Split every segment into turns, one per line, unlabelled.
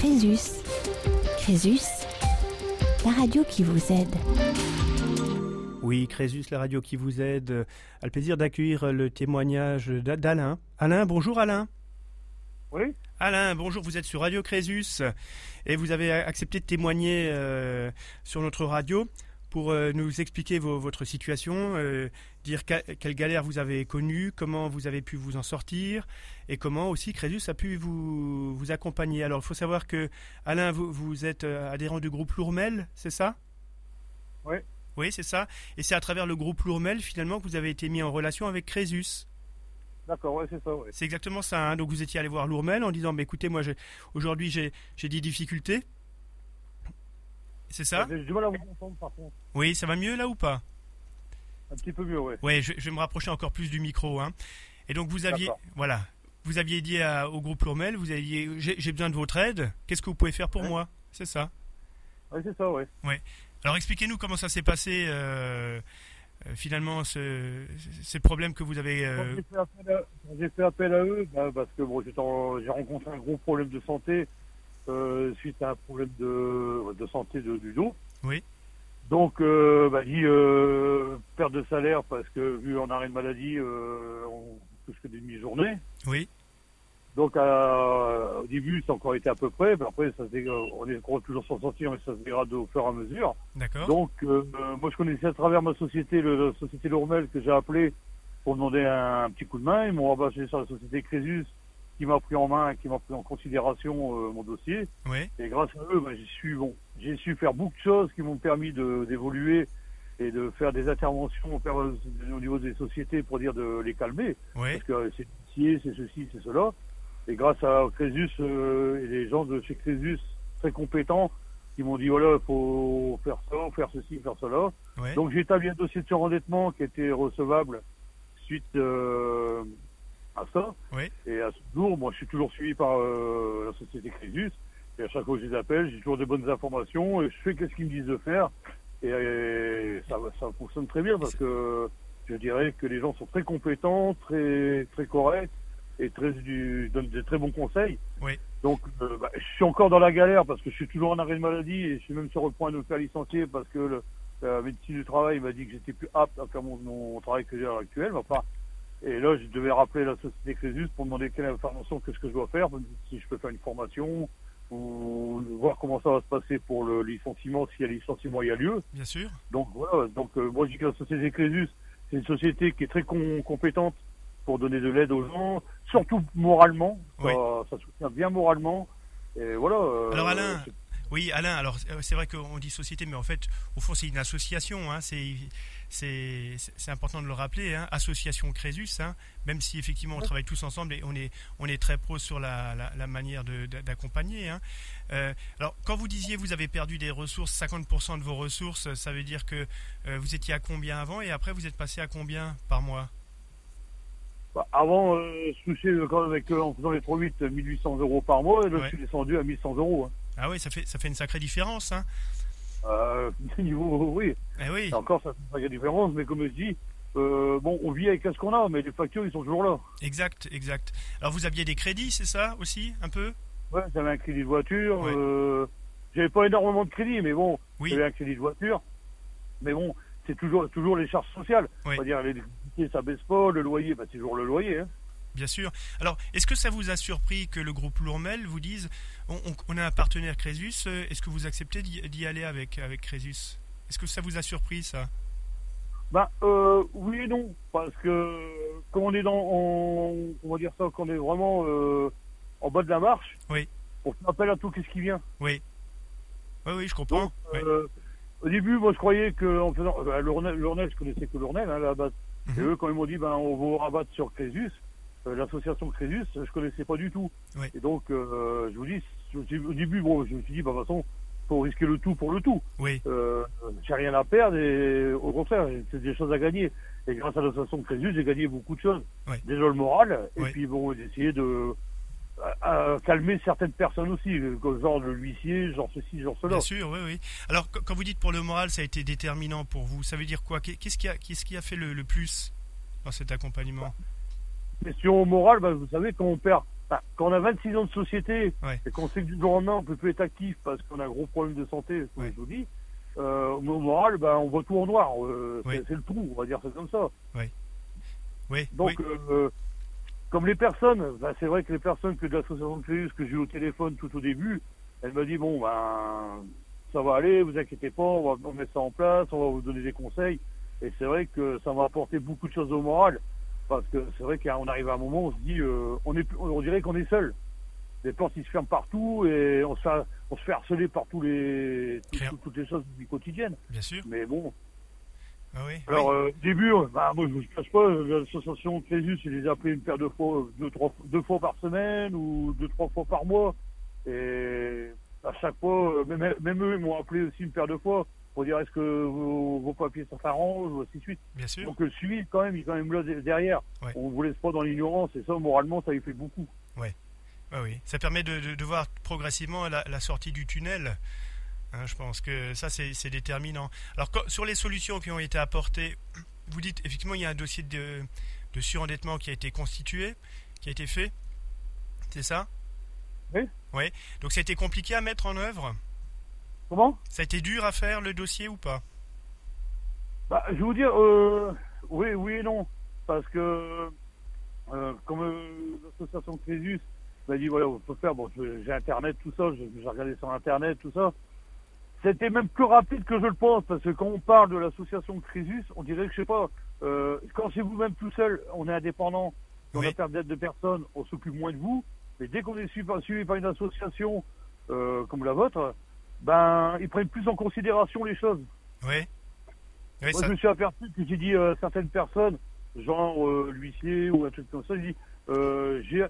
Crésus. Crésus, la radio qui vous aide.
Oui, Crésus, la radio qui vous aide, a le plaisir d'accueillir le témoignage d'A- d'Alain. Alain, bonjour Alain.
Oui
Alain, bonjour, vous êtes sur Radio Crésus et vous avez accepté de témoigner euh, sur notre radio pour euh, nous expliquer vos- votre situation, euh, dire que- quelle galère vous avez connue, comment vous avez pu vous en sortir et comment aussi Crésus a pu vous, vous accompagner. Alors, il faut savoir que Alain, vous, vous êtes euh, adhérent du groupe Lourmel, c'est ça?
Oui.
Oui, c'est ça. Et c'est à travers le groupe Lourmel, finalement, que vous avez été mis en relation avec Crésus.
D'accord, ouais, c'est ça, ouais.
C'est exactement ça. hein. Donc vous étiez allé voir Lourmel en disant, bah, écoutez, moi aujourd'hui j'ai j'ai des difficultés. C'est ça
J'ai du mal à vous entendre, par contre.
Oui, ça va mieux là ou pas?
Un petit peu mieux, ouais.
Oui, je, je vais me rapprocher encore plus du micro. Hein. Et donc vous aviez, voilà, vous aviez dit à- au groupe Lourmel, vous aviez, j'ai besoin de votre aide. Qu'est-ce que vous pouvez faire pour
Ouais.
moi? C'est ça?
Ouais, c'est ça, ouais.
Alors expliquez-nous comment ça s'est passé. euh, euh, finalement, ce, ce problème que vous avez. Euh,
j'ai fait appel à, quand j'ai fait appel à eux, bah, parce que bon, j'ai rencontré un gros problème de santé euh, suite à un problème de, de santé de, du dos.
Oui.
Donc, euh, bah, dit euh, perte de salaire parce que vu en arrêt de maladie, euh, on touche que des demi-journées.
Oui,
Donc, au début, ça a encore été à peu près. Mais après, ça on est encore toujours sans sortir, mais ça se dégrade au fur et à mesure.
d'accord.
Donc, moi, je connaissais à travers ma société, le, la société Lourmel, que j'ai appelé pour demander un, petit coup de main. Ils m'ont rabattu sur la société Crésus, qui m'a pris en main, qui m'a pris en considération euh, mon dossier.
Oui,
Et grâce à eux, bah, j'ai su, bon, j'ai su faire beaucoup de choses qui m'ont permis d'évoluer et de faire des interventions au au niveau des sociétés pour dire de les calmer.
oui,
Parce que c'est c'est ceci, c'est cela. Et grâce à Crésus euh, et les gens de chez Crésus très compétents qui m'ont dit voilà, il faut faire ça, faire ceci, faire cela.
oui.
Donc j'ai établi un dossier de surendettement qui était recevable suite euh, à ça.
Oui.
Et à ce jour, moi je suis toujours suivi par euh, la société Crésus. Et à chaque fois que je les appelle, j'ai toujours des bonnes informations et je fais qu'est-ce qu'ils me disent de faire. Et, ça, ça fonctionne très bien parce que je dirais que les gens sont très compétents, très très corrects et très du, donnent des très bons conseils.
Oui.
Donc euh, bah, je suis encore dans la galère parce que je suis toujours en arrêt de maladie et je suis même sur le point de me faire licencier parce que le, la médecine du travail m'a dit que j'étais plus apte à faire mon, mon travail que j'ai à l'heure actuelle. Enfin, et là, je devais rappeler la société Crésus pour demander quelle information, qu'est-ce que je dois faire, si je peux faire une formation ou voir comment ça va se passer pour le licenciement, s'il y a licenciement, il y a lieu.
Bien sûr.
Donc voilà, donc euh, moi je dis que la société Crésus, c'est une société qui est très com- compétente pour donner de l'aide aux gens, surtout moralement.
Oui.
ça soutient bien moralement. Et voilà. euh,
Alors, Alain, Oui, Alain, alors euh, c'est vrai qu'on dit société, mais en fait, au fond, c'est une association. Hein, c'est, important de le rappeler. Hein, association Crésus, hein, même si effectivement on travaille tous ensemble et on est, on est très pro sur la, la, la manière d'accompagner. Euh, alors, quand vous disiez vous avez perdu des ressources, 50% de vos ressources, ça veut dire que euh, vous étiez à combien avant et après vous êtes passé à combien par mois?
Bah, avant, euh, je touchais quand même avec, en faisant les 3-8, 1800 euros par mois, et là
Ouais.
je suis descendu à 1100 euros. Hein.
Ah oui, ça fait, ça fait une sacrée différence. Hein.
Euh, niveau, oui,
Eh oui,
Et encore ça fait une différence, mais comme je dis, euh, bon, on vit avec ce qu'on a, mais les factures ils sont toujours là.
exact, exact. Alors vous aviez des crédits, c'est ça aussi, un peu?
Ouais, j'avais un crédit de voiture.
Ouais.
Euh, j'avais pas énormément de crédit, mais bon,
Oui,
j'avais un crédit de voiture. Mais bon, c'est toujours toujours les charges sociales.
Oui.
C'est-à-dire l'électricité, ça baisse pas, le loyer, bah, c'est toujours le loyer. Hein.
Bien sûr. Alors, est-ce que ça vous a surpris que le groupe Lourmel vous dise on, on- on a un partenaire Crésus, euh, est-ce que vous acceptez d'y aller avec, avec Crésus? Est-ce que ça vous a surpris, ça?
Bah euh, oui et non, parce que comme on est dans, on, on va dire ça, qu'on est vraiment euh, en bas de la marche.
Oui.
On fait appel à tout qu'est-ce qui vient.
Oui. Oui, oui, je comprends.
Donc,
Oui.
euh, au début, moi, je croyais que en faisant euh, Lournel, Lournel, je connaissais que Lournel hein, à la base. Et
Mhm.
eux, quand ils m'ont dit, ben, on va vous rabattre sur Crésus, l'association Crésus, je connaissais pas du tout.
Oui.
Et donc, euh, je vous dis, au début, bon, je me suis dit, bah, de toute façon, faut risquer le tout pour le tout.
Oui,
Euh, j'ai rien à perdre et au contraire, c'est des choses à gagner. Et grâce à l'association Crésus, j'ai gagné beaucoup de choses.
Oui.
Déjà le moral, et
Oui.
puis bon, d'essayer de à- à calmer certaines personnes aussi, comme genre le huissier, genre ceci, genre cela.
bien sûr, oui, oui. Alors, qu- quand vous dites pour le moral, ça a été déterminant pour vous, ça veut dire quoi? Qu'est- Qu'est-ce qui a, qu'est-ce qui a fait le, le plus dans cet accompagnement?
Question morale, bah, vous savez, quand on perd Enfin, quand on a 26 ans de société
Ouais.
et qu'on sait que du jour au lendemain on peut plus être actif parce qu'on a un gros problème de santé, comme
Ouais.
je vous dis, euh, au moral, ben, on voit tout en noir. Euh,
Oui.
c'est, le trou, on va dire ça comme ça.
Oui,
Donc,
oui,
euh, comme les personnes, ben, c'est vrai que les personnes que de l'association de Créus que j'ai eu au téléphone tout au début, elle m'a dit bon ben ça va aller, vous inquiétez pas, on va on met ça en place, on va vous donner des conseils. Et c'est vrai que ça m'a apporté beaucoup de choses au moral, parce que c'est vrai qu'on arrive à un moment, on se dit, euh, on est, on dirait qu'on est seul. Les portes ils se ferment partout et on se fait, on se fait harceler par tous les, tout-
Clair.
tout- toutes les choses du quotidien.
bien sûr.
Mais bon,
Ah oui,
alors,
oui.
euh, au début, euh, bah, moi, je ne cache pas, l'association Crésus, je les ai appelés une paire de fois, deux, trois, deux fois par semaine ou deux, trois fois par mois. Et à chaque fois, même, même eux, ils m'ont appelé aussi une paire de fois pour dire est-ce que vos, vos papiers ça s'arrange ou ainsi de suite.
bien sûr.
Donc le suivi, quand même, il est quand même là de- derrière.
Ouais.
On ne vous laisse pas dans l'ignorance et ça, moralement, ça lui fait beaucoup.
Ah oui, ça permet de, de- de voir progressivement la, la sortie du tunnel. Hein, je pense que ça, c'est c'est déterminant. Alors, quand- sur les solutions qui ont été apportées, vous dites effectivement il y a un dossier de, de surendettement qui a été constitué, qui a été fait. C'est ça?
Oui.
Oui. Donc, ça a été compliqué à mettre en œuvre?
Comment?
Ça a été dur à faire le dossier ou pas?
Bah, je vais vous dire, euh, oui, oui et non. Parce que, euh, comme euh, l'association Crésus m'a dit, voilà, on peut faire, bon, j'ai Internet, tout ça, j'ai regardé sur Internet, tout ça. C'était même plus rapide que je le pense, parce que quand on parle de l'association Crésus, on dirait que, je sais pas, euh, quand c'est vous-même tout seul, on est indépendant, on
Oui.
a perte d'aide de personne, on s'occupe moins de vous. Mais dès qu'on est suivi, par- suivi par une association comme la vôtre, ben, ils prennent plus en considération les choses.
Oui. Oui,
Moi,
ça-
je me suis aperçu que j'ai dit à certaines personnes, genre euh, l'huissier ou un truc comme ça, j'ai dit, euh, j'ai,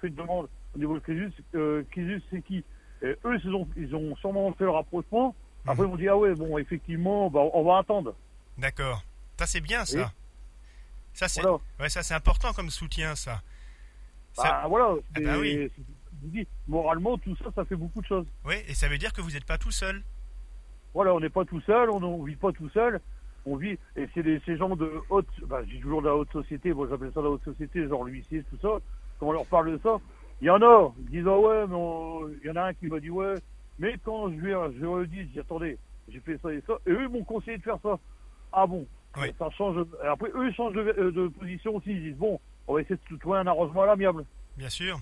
fait une demande au niveau de Crésus, euh, Crésus c'est qui? Et eux, ils ont, ils ont sûrement fait le rapprochement. Après,
Mhm.
ils m'ont dit, ah ouais, bon, effectivement, bah, on va attendre.
D'accord. Ça, c'est bien, ça. Ça, c'est
Voilà.
ouais, important comme soutien, ça. Ça-
Bah, voilà.
Ah bah oui.
Vous dis, moralement, tout ça, ça fait beaucoup de choses.
Oui, et ça veut dire que vous n'êtes pas tout seul.
Voilà, on n'est pas tout seul, on ne vit pas tout seul. On vit, et c'est des, ces gens de haute, bah, dis toujours de la haute société, moi j'appelle ça la haute société, genre l'huissier, tout ça. Quand on leur parle de ça, il y en a, ils disent, ah ouais, mais on- il y en a un qui m'a dit, ouais, mais quand je lui, je lui ai dit, je dis, attendez, j'ai fait ça et ça, et eux ils m'ont conseillé de faire ça. Ah bon,
Oui.
ça change, après eux ils changent de, de position aussi, ils disent, bon, on va essayer de trouver un arrangement à l'amiable.
Bien sûr.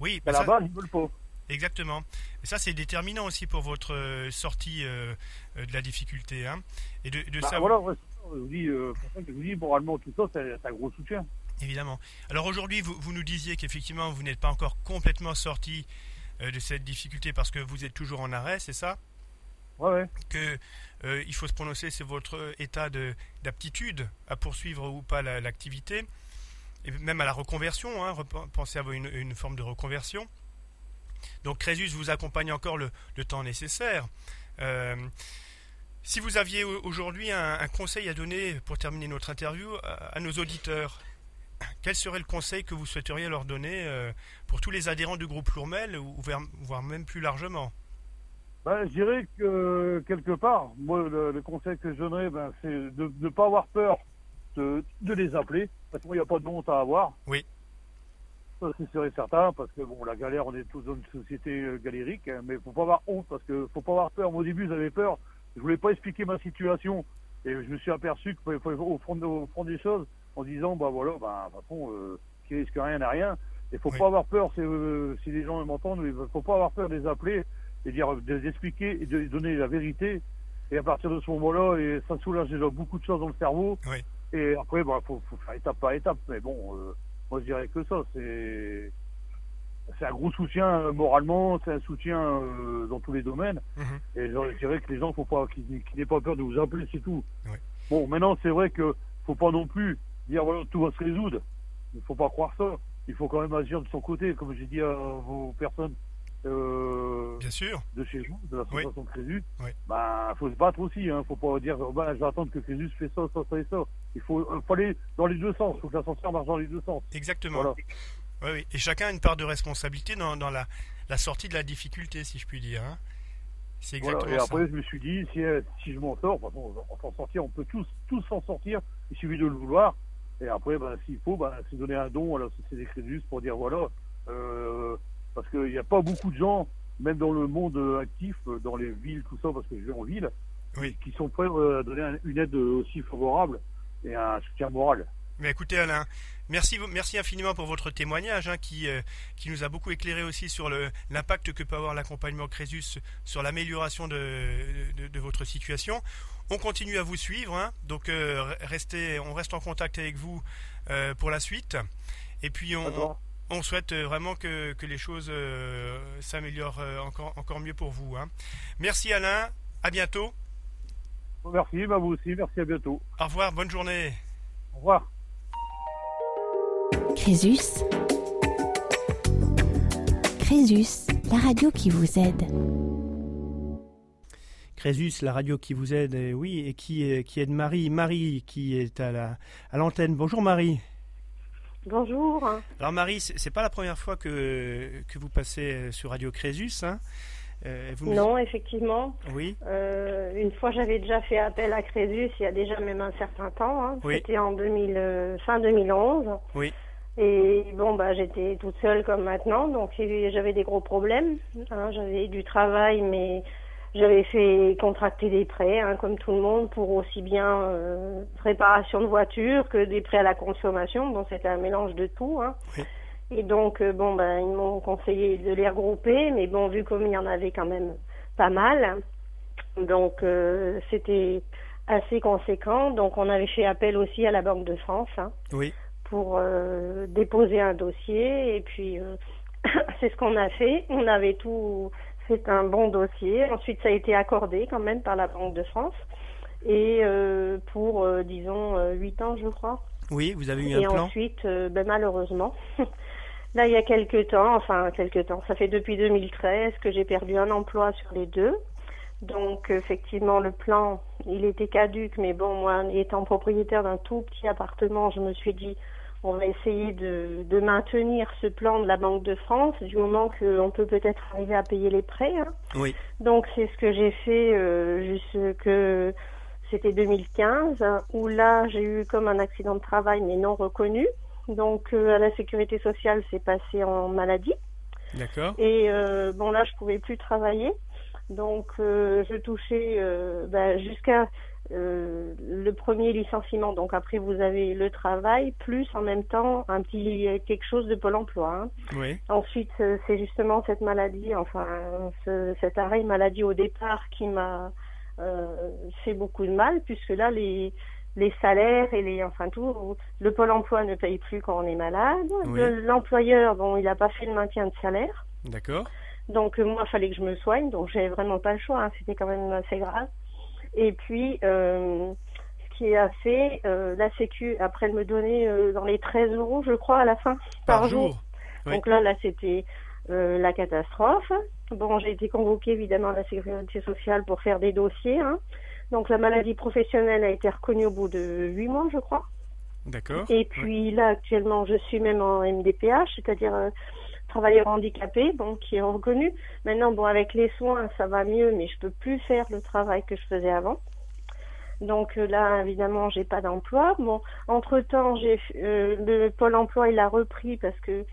Oui,
Mais
bah
à
ça-
la ils veulent pas.
exactement. Et ça, c'est déterminant aussi pour votre euh, sortie euh, euh, de la difficulté. Hein. Et de, de
Bah,
ça,
voilà, ouais, ça, je vous dis, euh, pour ça que je vous dis, moralement, tout ça, c'est un gros soutien.
évidemment. Alors aujourd'hui, vous, vous nous disiez qu'effectivement, vous n'êtes pas encore complètement sorti euh, de cette difficulté parce que vous êtes toujours en arrêt, c'est ça?
Ouais, ouais.
que il faut se prononcer sur votre état de- d'aptitude à poursuivre ou pas la- l'activité, et même à la reconversion, hein, pensez à une, une forme de reconversion. Donc Crésus vous accompagne encore le, temps nécessaire. Euh, si vous aviez au- aujourd'hui un, conseil à donner pour terminer notre interview à, à nos auditeurs, quel serait le conseil que vous souhaiteriez leur donner euh, pour tous les adhérents du groupe Lourmel, ou voire même plus largement?
Ben, je dirais que quelque part, moi, le, conseil que je donnerais, ben, c'est de ne pas avoir peur de les appeler, parce qu'il n'y a pas de honte à avoir.
Oui.
Ça, c'est sûr et certain, parce que bon, la galère, on est tous dans une société euh, galérique, hein, mais faut pas avoir honte, parce que faut pas avoir peur. Moi, au début, j'avais peur, je voulais pas expliquer ma situation, et je me suis aperçu qu'il faut au fond, au fond des choses, en disant, bah voilà, ben, de toute façon, euh, qui risque rien n'a rien. Il faut
Oui.
pas avoir peur, euh, si les gens m'entendent, il faut pas avoir peur de les appeler et dire, de les expliquer et de donner la vérité. Et à partir de ce moment-là, et ça soulage déjà beaucoup de choses dans le cerveau.
Oui.
Et après, il faut, faut faire étape par étape. Mais bon, euh, moi je dirais que ça, c'est c'est un gros soutien euh, moralement, c'est un soutien euh, dans tous les domaines.
Mhm.
Et je dirais que les gens, faut pas qu'ils n'aient pas peur de vous appeler, c'est tout.
Oui.
Bon, maintenant, c'est vrai que faut pas non plus dire voilà tout va se résoudre. Il faut pas croire ça. Il faut quand même agir de son côté, comme j'ai dit à vos personnes euh,
Bien sûr.
de chez vous, de l'association Crésus.
Oui.
Bah, faut se battre aussi. Hein. Faut pas dire bah, je vais attendre que Crésus fait ça, ça, ça et ça. Il faut, euh, faut aller dans les deux sens. Il faut que l'ascenseur marche dans les deux sens.
Exactement.
Voilà.
Oui, oui. Et chacun a une part de responsabilité dans, dans la, la sortie de la difficulté, si je puis dire. hein. C'est
Voilà.
exactement
Et après,
ça.
je me suis dit, si, euh, si je m'en sors, de façon, on s'en sortir, on peut tous, tous s'en sortir. Il suffit de le vouloir. Et après, ben, s'il faut, ben, c'est donner un don à la société Crédus pour dire voilà, euh, parce qu'il n'y a pas beaucoup de gens, même dans le monde actif, dans les villes, tout ça, parce que je vais en ville,
Oui.
qui sont prêts à donner un- une aide aussi favorable et un soutien moral.
Mais écoutez Alain, merci, merci infiniment pour votre témoignage hein, qui, euh, qui nous a beaucoup éclairé aussi sur l'impact que peut avoir l'accompagnement Crésus sur l'amélioration de, de, de votre situation. On continue à vous suivre, hein, donc euh, restez, on reste en contact avec vous euh, pour la suite. Et puis on. On souhaite euh, vraiment que, que les choses euh, s'améliorent euh, encore, encore mieux pour vous. hein. Merci Alain, à bientôt.
Merci, ben, vous aussi, merci, à bientôt.
Au revoir, bonne journée.
Au revoir.
Crésus. Crésus, la radio qui vous aide.
Crésus, la radio qui vous aide, et oui, et qui, est- qui aide Marie. Marie qui est à la à l'antenne. Bonjour Marie.
Bonjour.
Alors Marie, c'est pas la première fois que, que vous passez sur Radio Crésus, hein Euh, vous nous-
Non, effectivement.
Oui,
Euh, une fois, j'avais déjà fait appel à Crésus, il y a déjà même un certain temps. hein.
Oui.
C'était en 2000, euh, fin 2011.
Oui.
Et bon, bah, j'étais toute seule comme maintenant, donc j'avais des gros problèmes. hein. J'avais du travail, mais j'avais fait contracter des prêts, hein, comme tout le monde, pour aussi bien euh, réparation de voiture que des prêts à la consommation. Bon, c'était un mélange de tout. Hein.
Oui.
Et donc, euh, bon, ben, ils m'ont conseillé de les regrouper, mais bon, vu comme il y en avait quand même pas mal, donc euh, c'était assez conséquent. Donc, on avait fait appel aussi à la Banque de France hein,
oui,
pour déposer un dossier, et puis c'est ce qu'on a fait. On avait tout fait un bon dossier. Ensuite, ça a été accordé quand même par la Banque de France, et euh, pour, euh, disons, euh, huit ans, je crois.
oui, vous avez eu
Et
un plan?
ensuite, euh, ben, malheureusement, là, il y a quelques temps, enfin, quelques temps, ça fait depuis 2013 que j'ai perdu un emploi sur les deux. Donc, effectivement, le plan, il était caduque, mais bon, moi, étant propriétaire d'un tout petit appartement, je me suis dit, on va essayer de, de maintenir ce plan de la Banque de France du moment qu'on peut peut-être arriver à payer les prêts. hein.
Oui,
Donc c'est ce que j'ai fait euh, jusque c'était 2015 hein, où là j'ai eu comme un accident de travail mais non reconnu. Donc euh, à la sécurité sociale c'est passé en maladie
d'accord.
et euh, bon là je pouvais plus travailler. Donc euh, je touchais bah, jusqu'à euh, le premier licenciement. Donc après vous avez le travail plus en même temps un petit quelque chose de Pôle Emploi. hein.
Oui,
Ensuite, euh, c'est justement cette maladie, enfin ce- cet arrêt maladie au départ qui m'a euh, fait beaucoup de mal, puisque là les les salaires et les enfin tout, le pôle emploi ne paye plus quand on est malade.
Oui.
L'employeur, bon, il n'a pas fait le maintien de salaire,
d'accord.
donc moi, il fallait que je me soigne, donc j'avais vraiment pas le choix. hein, C'était quand même assez grave. Et puis, euh, ce qui a fait, euh, la Sécu, après, elle me donnait euh, dans les 13 euros, je crois, à la fin,
Par, jour. Oui.
donc là, là, c'était la catastrophe. Bon, j'ai été convoquée évidemment à la sécurité sociale pour faire des dossiers. hein. Donc la maladie professionnelle a été reconnue au bout de huit mois, je crois.
D'accord.
Et puis là, actuellement, je suis même en MDPH, c'est-à-dire euh, travailleur handicapé, bon, qui est reconnu. Maintenant, bon, avec les soins, ça va mieux, mais je peux plus faire le travail que je faisais avant. Donc euh, là, évidemment, j'ai pas d'emploi. Bon, entre temps, j'ai euh, le pôle emploi, il a repris parce que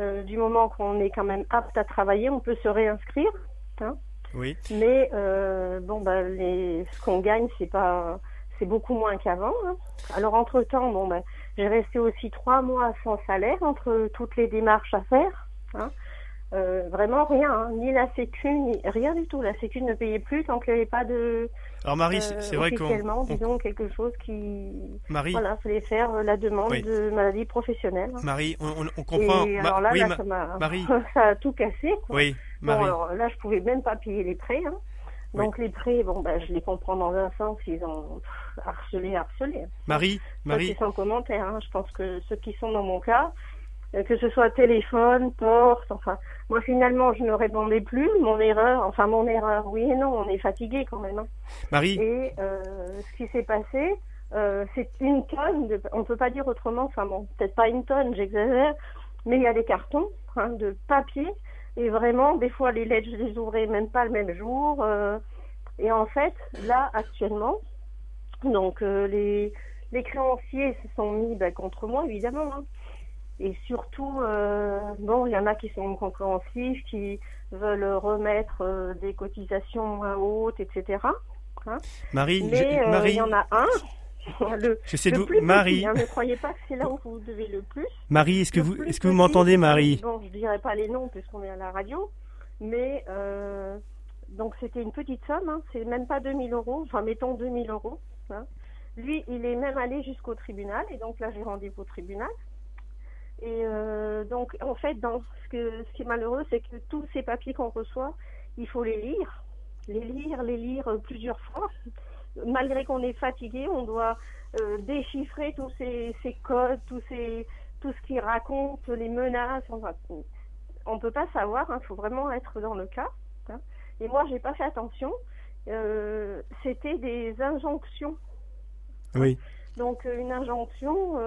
euh, du moment qu'on est quand même apte à travailler, on peut se réinscrire.
Oui,
Mais euh, bon, bah, les, ce qu'on gagne, c'est pas, c'est beaucoup moins qu'avant. hein. Alors entre temps, bon, bah, j'ai resté aussi trois mois sans salaire entre toutes les démarches à faire. Hein. Euh, vraiment rien, hein. ni la Sécu, ni rien du tout. La Sécu ne payait plus tant qu'il n'y avait pas de
alors Marie, c'est
euh,
c'est vrai qu'on...
disons quelque chose qui,
Marie,
voilà, fallait faire euh, la demande
Oui.
de maladie professionnelle. hein.
Marie, on, comprend...
Et
Ma-
alors là,
oui,
là,
ma-
ça m'a,
Marie.
ça a tout cassé. Quoi.
oui,
Bon,
Marie.
alors là, je pouvais même pas payer les prêts. hein.
Oui.
Donc les prêts, bon, bah, je les comprends dans un sens, ils ont harcelé, harcelé.
Marie,
Ça,
Marie,
c'est sans commentaire. hein. Je pense que ceux qui sont dans mon cas, que ce soit téléphone, porte, enfin, moi finalement, je ne répondais plus. Mon erreur, enfin mon erreur, oui et non, on est fatigué quand même. hein.
Marie,
Et euh, ce qui s'est passé, euh, c'est une tonne, de, on peut pas dire autrement, enfin bon, peut-être pas une tonne, j'exagère, mais il y a des cartons hein, de papier, et vraiment, des fois, les lettres, je les ouvrais même pas le même jour. euh, et en fait, là, actuellement, donc euh, les, les créanciers se sont mis ben, contre moi, évidemment. hein. Et surtout, euh, bon, il y en a qui sont compréhensifs, qui veulent remettre euh, des cotisations moins hautes, etc.
Marie,
Mais
je-
euh, il
Marie,
y en a un, le,
de
le plus petit,
Marie,
hein, ne croyez pas que c'est là où vous devez le plus.
Marie, est-ce que vous, est-ce que vous m'entendez, Marie?
Bon, je dirais pas les noms puisqu'on est à la radio, mais euh, donc c'était une petite somme, hein, c'est même pas 2000 euros, enfin mettons 2000 euros. hein. Lui, il est même allé jusqu'au tribunal, et donc là j'ai rendez-vous au tribunal. Et euh, donc en fait, dans ce, que, ce qui est malheureux, c'est que tous ces papiers qu'on reçoit, il faut les lire, les lire, les lire plusieurs fois. Malgré qu'on est fatigué, on doit euh, déchiffrer tous ces, ces codes, tous ces, tout ce qui raconte, les menaces. Enfin, on peut pas savoir. Il faut vraiment être dans le cas. hein. Et moi, j'ai pas fait attention. Euh, C'était des injonctions.
Oui.
Donc une injonction,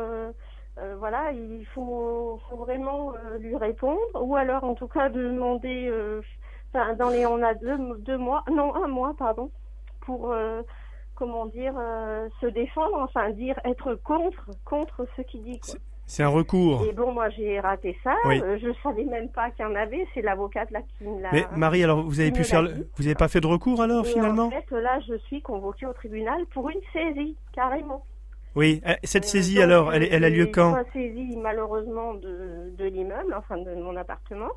euh, voilà, il faut, faut vraiment euh, lui répondre, ou alors en tout cas demander, euh, enfin dans les, on a deux, deux mois, non un mois pardon, pour comment dire se défendre, enfin dire être contre contre ce qu'il dit. Quoi.
C'est un recours.
Et bon, moi j'ai raté ça,
Oui.
euh, je savais même pas qu'il y en avait, c'est l'avocate là qui me l'a.
Mais Marie, alors vous avez pu faire, le- vous n'avez pas fait de recours alors
Et
finalement?
En fait, là, je suis convoquée au tribunal pour une saisie, carrément.
Oui. Euh, Cette
Euh,
saisie
donc,
alors, elle, elle a lieu quand
Soit saisie malheureusement de, de l'immeuble, enfin de mon appartement,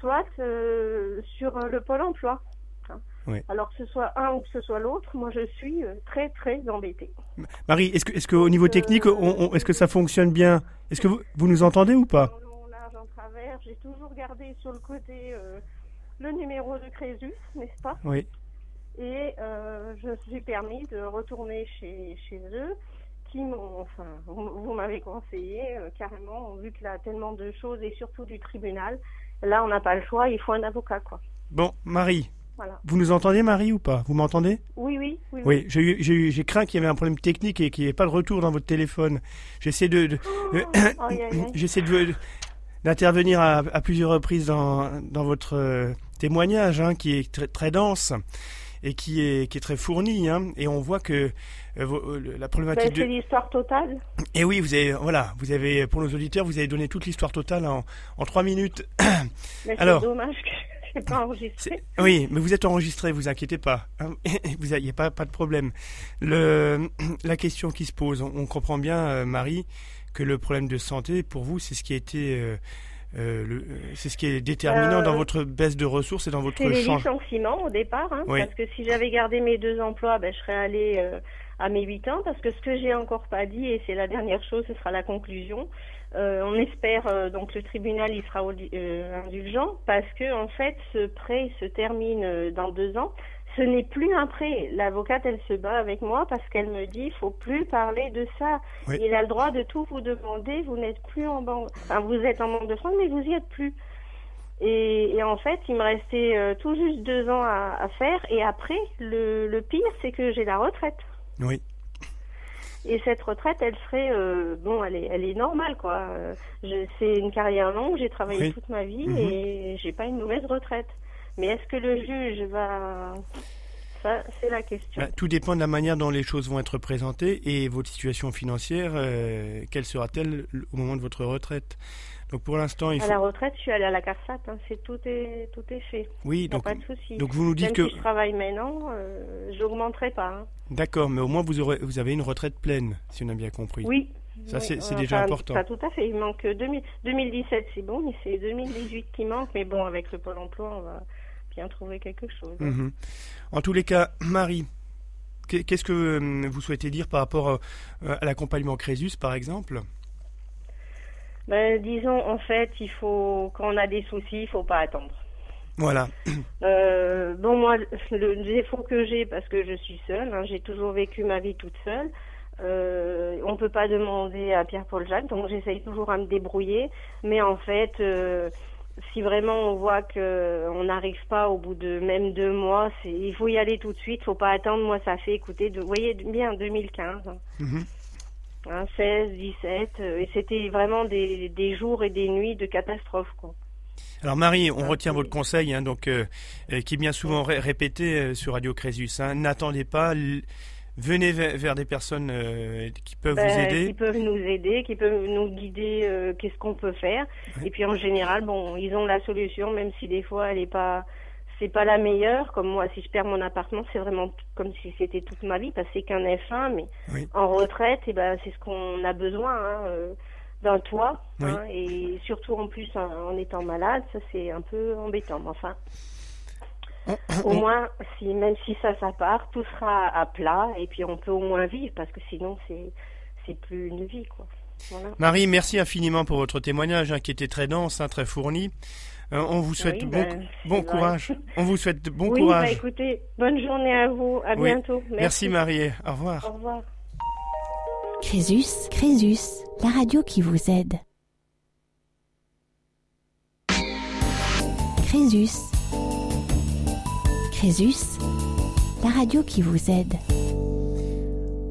soit euh, sur le pôle emploi. hein.
Oui.
Alors que ce soit un ou que ce soit l'autre, moi je suis très très embêtée.
Marie, est-ce que, est-ce qu'au niveau technique, on- on- est-ce que ça fonctionne bien? Est-ce que vous, vous nous entendez ou pas?
Long, large, en travers, j'ai toujours gardé sur le côté euh, le numéro de Crésus, n'est-ce pas?
Oui.
Et euh, je me suis permis de retourner chez, chez eux, enfin, vous, vous m'avez conseillé euh, carrément, vu qu'il y a tellement de choses et surtout du tribunal. Là, on n'a pas le choix, il faut un avocat, quoi.
Bon, Marie,
Voilà.
vous nous entendez, Marie, ou pas? Vous m'entendez?
Oui, oui, oui.
Oui, j'ai eu- j'ai craint qu'il y avait un problème technique et qu'il n'y ait pas de retour dans votre téléphone. J'essaie de, de-
Oh,
j'essaie d'intervenir à, à plusieurs reprises dans, dans votre euh, témoignage, hein, qui est très, très dense et qui est, qui est très fourni. Hein, et on voit que euh, euh, la problématique
c'est
de...
l'histoire totale?
Et oui, vous avez, voilà, vous avez, pour nos auditeurs, vous avez donné toute l'histoire totale en, en trois minutes.
Mais
Alors.
c'est dommage que pas enregistré.
Oui, mais vous êtes enregistré, vous inquiétez pas. hein. Vous n'avez pas, pas de problème. Le, la question qui se pose, on, on comprend bien, euh, Marie, que le problème de santé, pour vous, c'est ce qui a été, euh, le- euh, c'est ce qui est déterminant
Euh,
dans votre baisse de ressources et dans votre
C'est les licenciements au départ, hein,
Oui.
parce que si j'avais gardé mes deux emplois, ben, je serais allée euh, à mes huit ans, parce que ce que j'ai encore pas dit, et c'est la dernière chose, ce sera la conclusion, euh, on espère, euh, donc le tribunal il sera euh, indulgent, parce que en fait ce prêt se termine euh, dans deux ans. Ce n'est plus un prêt. L'avocate, elle se bat avec moi parce qu'elle me dit, il faut plus parler de ça.
Oui.
Il a le droit de tout vous demander. Vous n'êtes plus en banque. Enfin, vous êtes en banque de France, mais vous y êtes plus. Et, et en fait, il me restait euh, tout juste deux ans à, à faire. Et après, le, le pire, c'est que j'ai la retraite.
Oui.
Et cette retraite, elle serait, euh, bon, elle est, elle est normale, quoi. Euh, je- C'est une carrière longue, j'ai travaillé
Oui.
toute ma vie
Mhm.
et j'ai pas une mauvaise retraite. Mais est-ce que le juge va, ça, c'est la question.
Bah, tout dépend de la manière dont les choses vont être présentées et votre situation financière, euh, quelle sera-t-elle au moment de votre retraite? Donc pour l'instant, il
À
faut.
la retraite, je suis allée à la CARSAT, hein, c'est tout est, tout est fait.
Oui, donc,
pas de souci.
donc vous nous dites
Même
que.
si je travaille maintenant, euh, j'augmenterai pas. hein.
D'accord, mais au moins vous, aurez, vous avez une retraite pleine, si on a bien compris.
Oui.
Ça,
Oui,
c'est- c'est
enfin,
déjà important.
Pas tout à fait. Il manque 2000 2017, c'est bon, mais c'est 2018 qui manque. Mais bon, avec le Pôle emploi, on va bien trouver quelque chose.
Mhm. En tous les cas, Marie, qu'est- qu'est-ce que euh, vous souhaitez dire par rapport euh, à l'accompagnement Crésus, par exemple?
Ben, disons, en fait, il faut, quand on a des soucis, il faut pas attendre.
Voilà.
Euh, bon, moi, le défaut que j'ai, parce que je suis seule, hein, j'ai toujours vécu ma vie toute seule. Euh, on peut pas demander à Pierre-Paul Jacques, donc j'essaye toujours à me débrouiller. Mais en fait, euh, si vraiment on voit que on n'arrive pas au bout de même deux mois, c'est, il faut y aller tout de suite. Faut pas attendre. Moi, ça fait, écoutez, de, vous voyez bien 2015. hein.
Mhm.
Hein, 16, 17, euh, et c'était vraiment des, des jours et des nuits de catastrophe, quoi.
Alors Marie, on
Ah,
retient
oui.
votre conseil, hein, donc euh, euh, qui est bien souvent ré- répété euh, sur Radio Crésus. hein. N'attendez pas, venez vers, vers des personnes euh, qui peuvent
Ben,
vous aider.
Qui peuvent nous aider, qui peuvent nous guider, euh, qu'est-ce qu'on peut faire.
Ouais.
Et puis en général, bon, ils ont la solution, même si des fois elle est pas, c'est pas la meilleure. Comme moi, si je perds mon appartement, c'est vraiment comme si c'était toute ma vie, parce que c'est qu'un F1, mais
Oui.
en retraite, et ben c'est ce qu'on a besoin, hein, euh, d'un toit,
Oui.
hein, et surtout en plus en, en étant malade, ça c'est un peu embêtant. Mais enfin, au moins, si même si ça, ça part, tout sera à plat, et puis on peut au moins vivre, parce que sinon c'est, c'est plus une vie, quoi. Voilà.
Marie, merci infiniment pour votre témoignage hein, qui était très dense, hein, très fourni. Euh, on vous souhaite
Oui,
bon,
ben,
bon courage. On vous souhaite bon
oui,
courage.
bah écoutez, bonne journée à vous, à
Oui.
bientôt.
Merci Marie. Au revoir.
Au revoir.
Crésus, Crésus, la radio qui vous aide. Crésus. Crésus, la radio qui vous aide.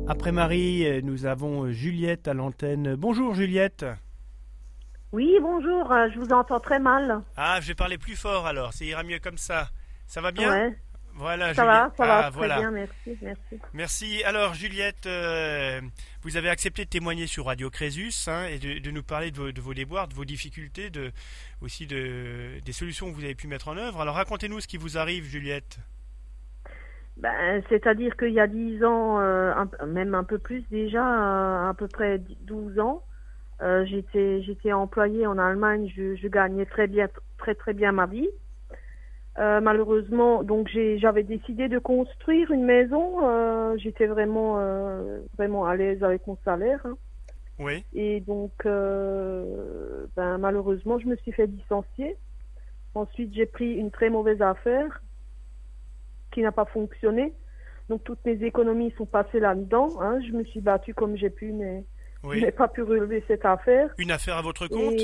Après Marie, euh, nous avons euh, Juliette à l'antenne. Bonjour Juliette.
Oui, bonjour, euh, je vous entends très mal.
Ah, je vais parler plus fort alors, ça ira mieux comme ça. Ça va bien?
Ouais,
Voilà,
ça va,
Juliette.
ça va,
Ah,
très
voilà.
bien, merci, merci.
Merci. Alors, Juliette, euh, vous avez accepté de témoigner sur Radio Crésus hein, et de, de nous parler de vos, de vos déboires, de vos difficultés, de, aussi de, des solutions que vous avez pu mettre en œuvre. Alors, racontez-nous ce qui vous arrive, Juliette.
Ben, C'est-à-dire qu'il y a 10 ans, euh, un- même un peu plus déjà, euh, à peu près 12 ans, j'étais j'étais employée en Allemagne, je, je gagnais très bien, très très bien ma vie. Euh, malheureusement, donc j'avais décidé de construire une maison. euh, j'étais vraiment euh, vraiment à l'aise avec mon salaire. hein.
Oui.
Et donc, euh, ben, malheureusement, je me suis fait licencier. Ensuite, j'ai pris une très mauvaise affaire qui n'a pas fonctionné. Donc, toutes mes économies sont passées là-dedans. hein. Je me suis battue comme j'ai pu, mais je
Oui.
n'ai pas pu relever cette affaire.
Une affaire à votre compte?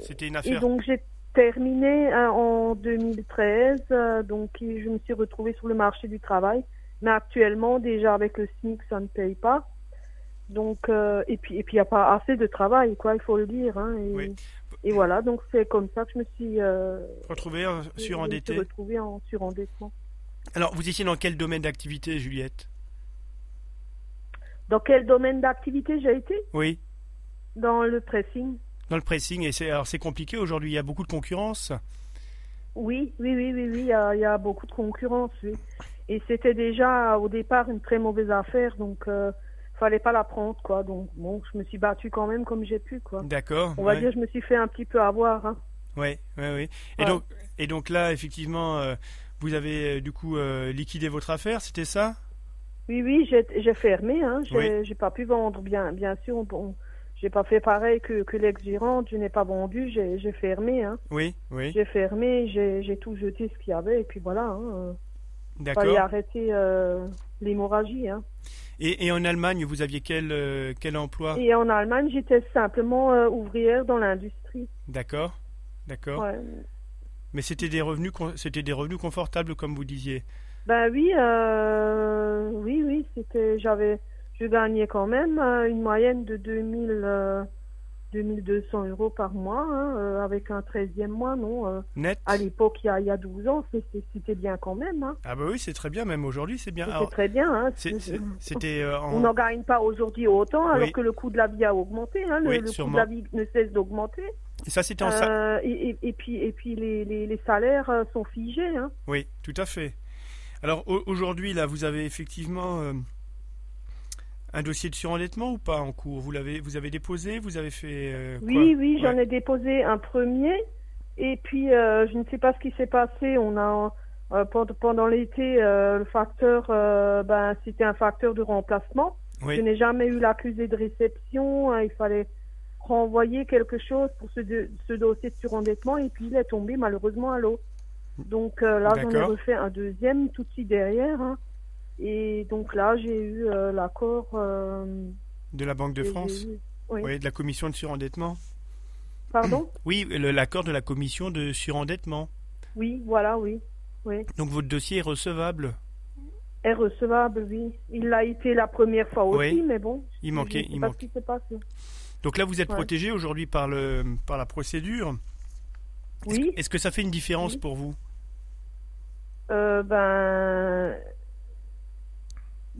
C'était une
et
affaire.
donc, j'ai terminé hein, en 2013. euh, donc, je me suis retrouvée sur le marché du travail. Mais actuellement, déjà avec le SMIC, ça ne paye pas. Donc, euh, et puis, et puis, il n'y a pas assez de travail, quoi, il faut le dire. Hein, et,
Oui.
et voilà, donc c'est comme ça que je me suis, euh,
Retrouvé
je me suis
surendetté.
retrouvée en surendettement.
Alors, vous étiez dans quel domaine d'activité, Juliette?
Dans quel domaine d'activité j'ai été?
Oui.
Dans le pressing.
Dans le pressing. Et c'est alors c'est compliqué aujourd'hui. Il y a beaucoup de concurrence.
Oui, oui, oui, oui, oui, il y a, il y a beaucoup de concurrence, oui. Et c'était déjà au départ une très mauvaise affaire, donc euh, fallait pas la prendre, quoi. Donc bon, je me suis battue quand même comme j'ai pu, quoi.
D'accord.
On va
ouais.
dire, je me suis fait un petit peu avoir. Hein.
Oui, oui, oui. Et,
Ouais.
donc, et donc là, effectivement, euh, vous avez euh, du coup euh, liquidé votre affaire, c'était ça?
Oui, oui, j'ai fermé, hein. J'ai
Oui.
pas pu vendre, bien, bien sûr. J'ai pas fait pareil que, que l'ex-gérante, je n'ai pas vendu, j'ai fermé, hein.
Oui, oui.
J'ai fermé, j'ai tout jeté ce qu'il y avait, et puis voilà. Hein.
D'accord.
Fallait arrêter euh, l'hémorragie, hein.
Et, et en Allemagne, vous aviez quel, euh, quel emploi?
Et en Allemagne, j'étais simplement euh, ouvrière dans l'industrie.
D'accord, d'accord.
Ouais.
Mais c'était des revenus, c'était des revenus confortables, comme vous disiez?
Ben oui, oui, oui, c'était, j'avais, je gagnais quand même euh, une moyenne de 2000, euh, 2200 euros par mois, hein, euh, avec un 13e mois, non. euh,
Net.
à l'époque, il y a, il y a 12 ans, c'est- c'est- c'était bien quand même. Hein.
Ah bah oui, c'est très bien. Même aujourd'hui, c'est bien. Alors,
très bien. Hein.
c'est- c'est- C'était euh,
On
en.
n'en gagne pas aujourd'hui autant, alors
Oui.
que le coût de la vie a augmenté. Le,
Oui,
le coût de la vie ne cesse d'augmenter.
Et ça, c'était en. sa-
Euh, et, et- et puis, et puis les, les, les salaires euh, sont figés.
Oui, tout à fait. Alors au- aujourd'hui, là, vous avez effectivement euh, un dossier de surendettement ou pas en cours? Vous l'avez, vous avez déposé, vous avez fait euh, quoi?
Oui, oui, j'en ai déposé un premier. Et puis, euh, je ne sais pas ce qui s'est passé. On a euh, pendant, l'été, le facteur, ben, c'était un facteur de remplacement. Je n'ai jamais eu l'accusé de réception. hein, il fallait renvoyer quelque chose pour ce, de- ce dossier de surendettement. Et puis, il est tombé malheureusement à l'eau. Donc là, j'en ai refait un deuxième tout de suite derrière. hein. Et donc là, j'ai eu euh, l'accord. euh,
de la Banque de France.
eu- Oui.
Oui, de la commission de surendettement.
Pardon?
Oui, l'accord de la commission de surendettement.
Oui, voilà, oui. oui.
Donc votre dossier est recevable?
est recevable, oui. Il l'a été la première fois aussi,
Oui.
mais bon.
Il manquait, il
pas
manquait.
ce qui s'est passé.
Donc là, vous êtes
Ouais.
protégé aujourd'hui par le par la procédure. Est-ce
Oui.
que- Est-ce que ça fait une différence
Oui.
pour vous?
Euh, ben.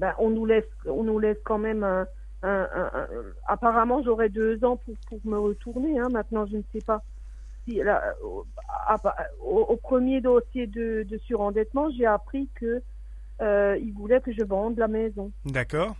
Ben, on nous laisse, on nous laisse quand même un, un- un- un- apparemment, j'aurais deux ans pour, pour me retourner. Hein. Maintenant, je ne sais pas. Si, là, au, à- au- au premier dossier de, de surendettement, j'ai appris que euh, il voulait que je vende la maison.
D'accord.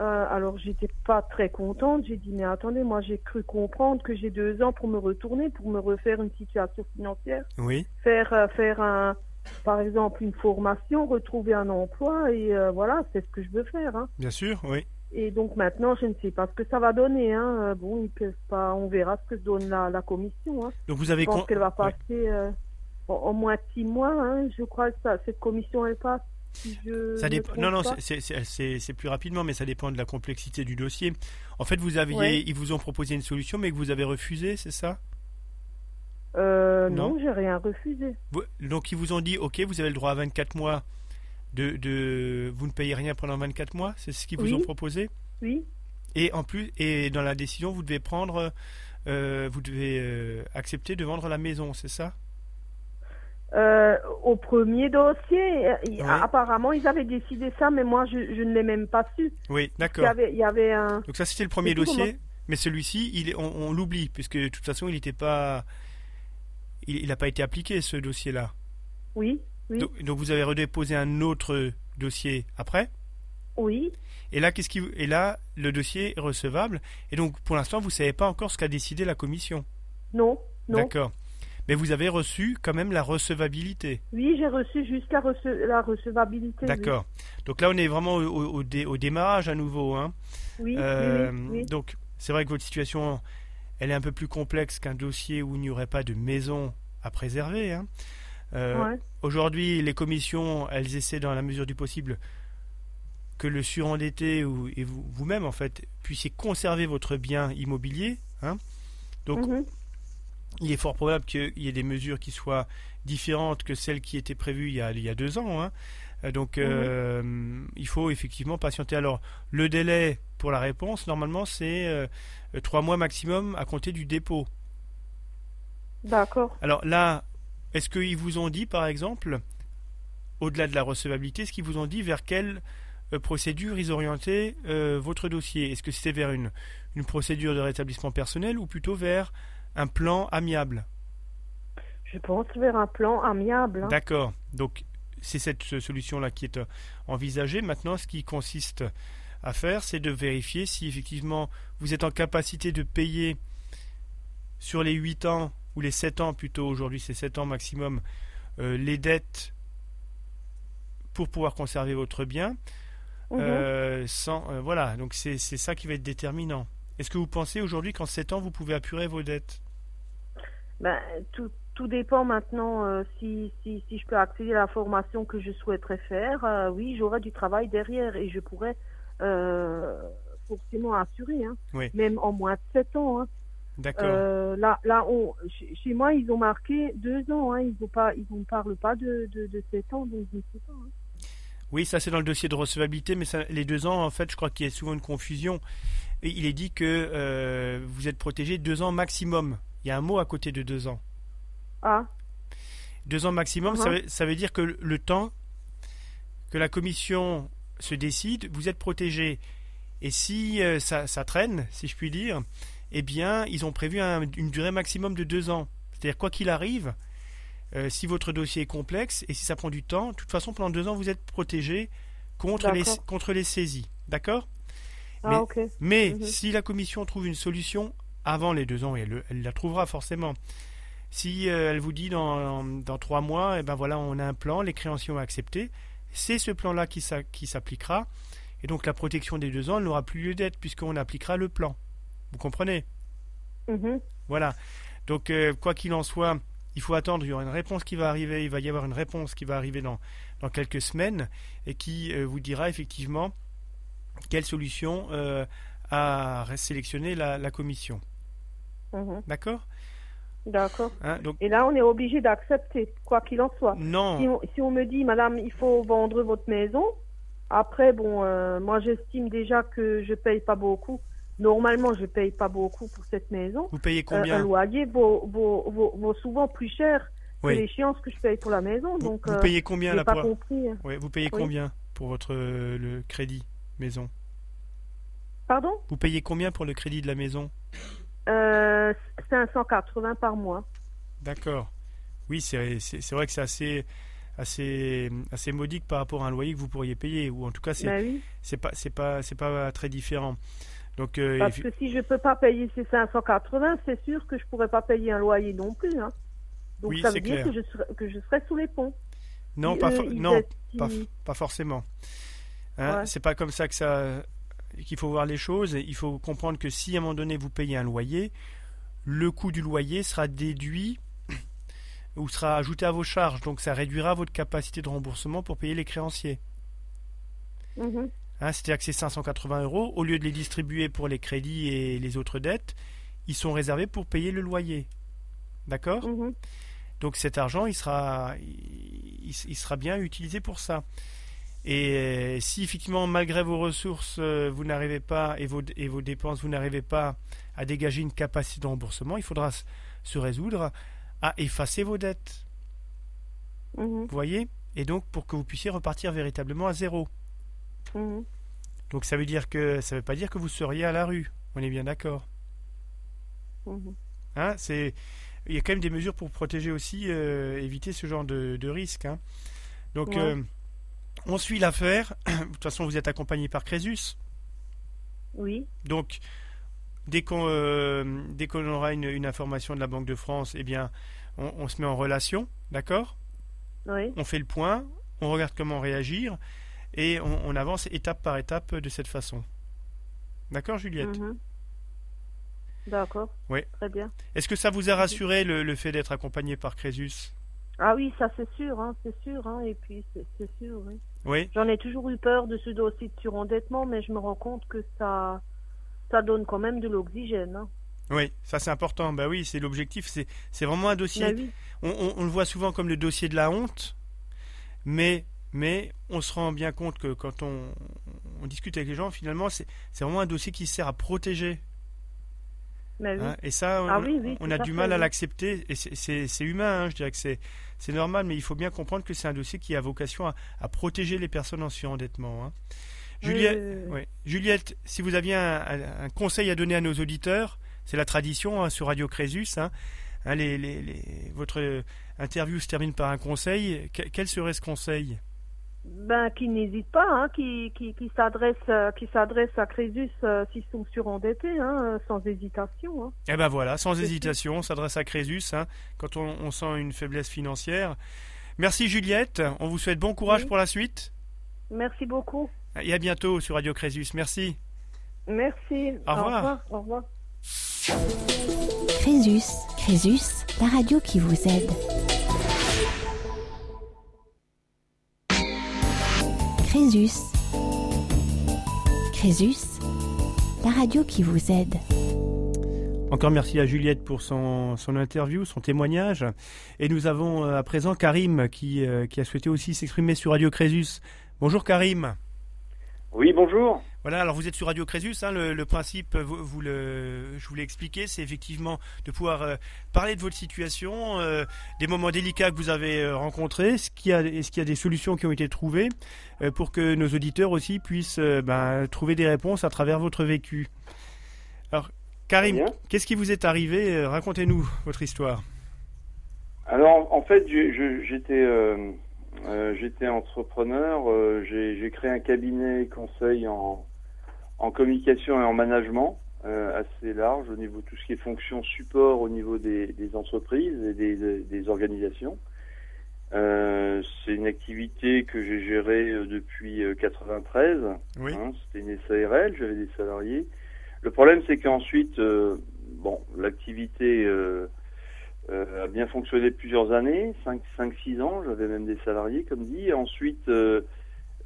Euh, alors, j'étais pas très contente. J'ai dit, mais attendez, moi, j'ai cru comprendre que j'ai deux ans pour me retourner, pour me refaire une situation financière,
Oui.
faire, euh, faire un, par exemple, une formation, retrouver un emploi, et euh, voilà, c'est ce que je veux faire. Hein.
Bien sûr, oui.
Et donc maintenant, je ne sais pas ce que ça va donner. Hein. Euh, Bon, ils peuvent pas, on verra ce que donne la, la commission. Hein.
Donc vous avez
Je pense
con-
qu'elle va passer euh, en, en moins de six mois. Hein. Je crois que ça, cette commission, elle passe. Si je
Ça dépend. Non, non, c'est- plus rapidement, mais ça dépend de la complexité du dossier. En fait, vous aviez,
Ouais.
ils vous ont proposé une solution, mais que vous avez refusé, c'est ça?
Euh,
Non.
non, j'ai rien refusé.
Donc ils vous ont dit, ok, vous avez le droit à 24 mois de, de vous ne payez rien pendant 24 mois, c'est ce qu'ils vous
Oui.
ont proposé?
Oui,
Et en plus, et dans la décision, vous devez prendre, euh, vous devez euh, accepter de vendre la maison, c'est ça?
Au premier dossier,
Ouais.
apparemment, ils avaient décidé ça, mais moi, je, je ne l'ai même pas su.
Oui, d'accord.
il y avait un.
Donc ça, c'était le premier dossier, mais celui-ci, on, on l'oublie, puisque de toute façon, il n'était pas, il n'a pas été appliqué ce dossier-là.
Oui, oui,
Donc, donc vous avez redéposé un autre dossier après?
oui.
Et là, qu'est-ce qui, et là, le dossier est recevable. Et donc, pour l'instant, vous savez pas encore ce qu'a décidé la commission.
Non, non.
D'accord. Mais vous avez reçu quand même la recevabilité.
Oui, j'ai reçu jusqu'à rece- la recevabilité. oui.
D'accord. Donc là, on est vraiment au, au- au dé- au démarrage à nouveau. Hein.
Oui,
Euh,
oui, oui.
Donc, c'est vrai que votre situation, elle est un peu plus complexe qu'un dossier où il n'y aurait pas de maison à préserver. hein. Euh,
Ouais.
Aujourd'hui, les commissions, elles essaient dans la mesure du possible que le surendetté ou, et vous- vous-même, en fait, puissiez conserver votre bien immobilier. hein. Donc,
Mhm.
il est fort probable qu'il y ait des mesures qui soient différentes que celles qui étaient prévues il y a, il y a deux ans. hein. Euh, Donc, euh, il faut effectivement patienter. Alors, le délai pour la réponse, normalement, c'est euh, trois mois maximum à compter du dépôt.
D'accord.
Alors là, est-ce qu'ils vous ont dit, par exemple, au-delà de la recevabilité, est-ce qu'ils vous ont dit vers quelle euh, procédure ils orientaient euh, votre dossier? Est-ce que c'était vers une, une procédure de rétablissement personnel ou plutôt vers un plan amiable?
Je pense vers un plan amiable. hein.
D'accord. Donc, c'est cette solution-là qui est euh, envisagée. Maintenant, ce qui consiste à faire, c'est de vérifier si effectivement vous êtes en capacité de payer sur les 8 ans, ou les 7 ans plutôt, aujourd'hui c'est 7 ans maximum, euh, les dettes pour pouvoir conserver votre bien.
Mhm.
Euh, sans, euh, voilà, donc c'est c'est ça qui va être déterminant. Est-ce que vous pensez aujourd'hui qu'en 7 ans, vous pouvez apurer vos dettes?
Ben, tout, tout dépend maintenant euh, si, si, si je peux accéder à la formation que je souhaiterais faire. euh, oui, j'aurai du travail derrière et je pourrais forcément assurer. Hein.
Oui.
Même en moins de 7 ans. Hein.
D'accord.
Euh, là, là on, chez, moi, ils ont marqué 2 ans. Hein. Ils ne parlent pas de, de, de 7 ans, donc je ne sais pas. hein.
Oui, ça c'est dans le dossier de recevabilité, mais ça, les deux ans, en fait, je crois qu'il y a souvent une confusion. Et il est dit que euh, vous êtes protégé deux ans maximum. Il y a un mot à côté de deux ans.
Ah,
Deux ans maximum, ça,
Mhm.
veut, ça veut dire que le temps que la commission se décide, vous êtes protégé. Et si euh, ça, ça traîne, si je puis dire, eh bien, ils ont prévu un- une durée maximum de deux ans. C'est-à-dire, quoi qu'il arrive, euh, si votre dossier est complexe et si ça prend du temps, de toute façon, pendant deux ans, vous êtes protégé contre les, contre les saisies. D'accord?
Ah
Mais- mais
Mhm.
si la commission trouve une solution avant les deux ans, et elle, le- elle la trouvera forcément, si euh, elle vous dit dans, dans trois mois, eh ben voilà, on a un plan, les créanciers ont accepté, c'est ce plan-là qui, s'a- qui s'appliquera, et donc la protection des deux ans n'aura plus lieu d'être puisqu'on appliquera le plan. Vous comprenez?
Mhm.
Voilà. Donc euh, quoi qu'il en soit, il faut attendre, il y aura une réponse qui va arriver, il va y avoir une réponse qui va arriver dans, dans quelques semaines, et qui euh, vous dira effectivement quelle solution euh, a sélectionné la, la commission.
Mhm.
D'accord?
D'accord.
Hein, Donc
Et là, on est obligé d'accepter, quoi qu'il en soit.
non,
Si on, si on me dit, madame, il faut vendre votre maison, après, bon, euh, moi, j'estime déjà que je paye pas beaucoup. Normalement, je paye pas beaucoup pour cette maison.
vous payez
Euh, un
combien
loyer vaut, vaut, vaut, vaut souvent plus cher
Oui.
que l'échéance que je paye pour la maison.
Vous,
Donc,
vous
euh,
payez combien là
pas
pour
compris. hein.
Ouais, Vous payez
Oui.
combien pour votre le crédit maison?
Pardon?
Vous payez combien pour le crédit de la maison?
Euh, 580 par mois.
D'accord. Oui, c'est vrai que c'est assez, assez, assez modique par rapport à un loyer que vous pourriez payer, ou en tout cas, c'est
Ben oui.
pas, pas, très différent. Donc, euh,
Parce que si je peux pas payer ces 580, c'est sûr que je pourrais pas payer un loyer non plus. Hein. Donc
Oui,
ça veut dire
clair.
que je, serais, que je serais sous les ponts.
non,
Et
pas,
eux, ils
non, pas forcément. Hein,
Ouais.
C'est pas comme ça que ça qu'il faut voir les choses. Il faut comprendre que si à un moment donné vous payez un loyer, le coût du loyer sera déduit ou sera ajouté à vos charges. Donc ça réduira votre capacité de remboursement pour payer les créanciers. Hein, C'est-à-dire que ces 580 euros, au lieu de les distribuer pour les crédits et les autres dettes, ils sont réservés pour payer le loyer. D'accord?
Mhm.
Donc cet argent, il sera, il, il sera bien utilisé pour ça. Et euh, si effectivement, malgré vos ressources, euh, vous n'arrivez pas et vos, et vos dépenses, vous n'arrivez pas à dégager une capacité de remboursement, il faudra se résoudre à effacer vos dettes.
Mhm.
Vous voyez? Et donc pour que vous puissiez repartir véritablement à zéro.
Mhm.
Donc ça veut dire que ça veut pas dire que vous seriez à la rue. On est bien d'accord.
Mhm.
Hein, c'est, il y a quand même des mesures pour protéger aussi, euh, éviter ce genre de, de risque. hein. Donc,
Ouais.
euh, on suit l'affaire. De toute façon, vous êtes accompagné par Crésus.
Oui.
Donc, dès qu'on, euh, aura une, une information de la Banque de France, eh bien, on, on se met en relation, d'accord?
Oui.
On fait le point, on regarde comment réagir, et on, on avance étape par étape de cette façon. D'accord, Juliette?
Mhm. D'accord.
Oui.
Très bien.
Est-ce que ça vous a rassuré le, le fait d'être accompagné par Crésus?
Ah oui, ça c'est sûr, hein, c'est sûr. Hein, et puis c'est sûr, oui.
Oui
J'en ai toujours eu peur de ce dossier de surendettement, mais je me rends compte que ça, ça donne quand même de l'oxygène. Hein.
Oui, ça c'est important. Bah oui, c'est l'objectif. C'est, c'est vraiment un dossier.
Bah oui.
On, on- on le voit souvent comme le dossier de la honte, mais, mais on se rend bien compte que quand on, on discute avec les gens, finalement, c'est, c'est vraiment un dossier qui sert à protéger.
Mais oui.
hein. Et ça, on,
Ah oui, oui,
on
tout
a du mal à l'accepter. Et c'est, humain, hein, je dirais que c'est, normal, mais il faut bien comprendre que c'est un dossier qui a vocation à, à protéger les personnes en surendettement. hein. Juliette, ouais. Si vous aviez un, un- un conseil à donner à nos auditeurs, c'est la tradition sur Radio Crésus. les- les- les- votre interview se termine par un conseil. Que- quel serait ce conseil?
Ben, qui n'hésite pas, hein, qui, qui, qui s'adresse, euh, qui s'adresse à Crésus euh, s'ils sont surendettés, hein, euh, sans hésitation. Hein.
Eh ben voilà, sans
C'est
hésitation, on s'adresse à Crésus hein, quand on, on sent une faiblesse financière. Merci Juliette, on vous souhaite bon courage
Oui.
pour la suite
Merci beaucoup.
et à bientôt sur Radio Crésus. Merci.
Merci.
Au revoir.
Au revoir.
Crésus, Crésus, la radio qui vous aide. Crésus. Crésus, la radio qui vous aide.
Encore merci à Juliette pour son, son interview, son témoignage. Et nous avons euh, à présent Karim qui, euh, qui a souhaité aussi s'exprimer sur Radio Crésus. Bonjour Karim.
Oui, bonjour.
Voilà, alors vous êtes sur Radio Crésus, hein, le, le principe, vous, vous le, je vous l'ai expliqué, c'est effectivement de pouvoir euh, parler de votre situation, euh, des moments délicats que vous avez euh, rencontrés, ce qu'il y a, est-ce qu'il y a des solutions qui ont été trouvées euh, pour que nos auditeurs aussi puissent ben, trouver des réponses à travers votre vécu. Alors, Karim,
bien.
qu'est-ce qui vous est arrivé Racontez-nous votre histoire.
Alors, en fait, je- je- j'étais euh, j'étais entrepreneur. euh, J'ai j'ai créé un cabinet conseil en, en communication et en management euh, assez large au niveau de tout ce qui est fonction support au niveau des, des entreprises et des, des- des organisations. Euh, C'est une activité que j'ai gérée euh, depuis euh, 93.
Oui.
Hein, C'était une SARL, j'avais des salariés. Le problème, c'est qu'ensuite, euh, bon, l'activité euh, euh, a bien fonctionné plusieurs années, 5-6 ans, j'avais même des salariés, comme dit. Et ensuite,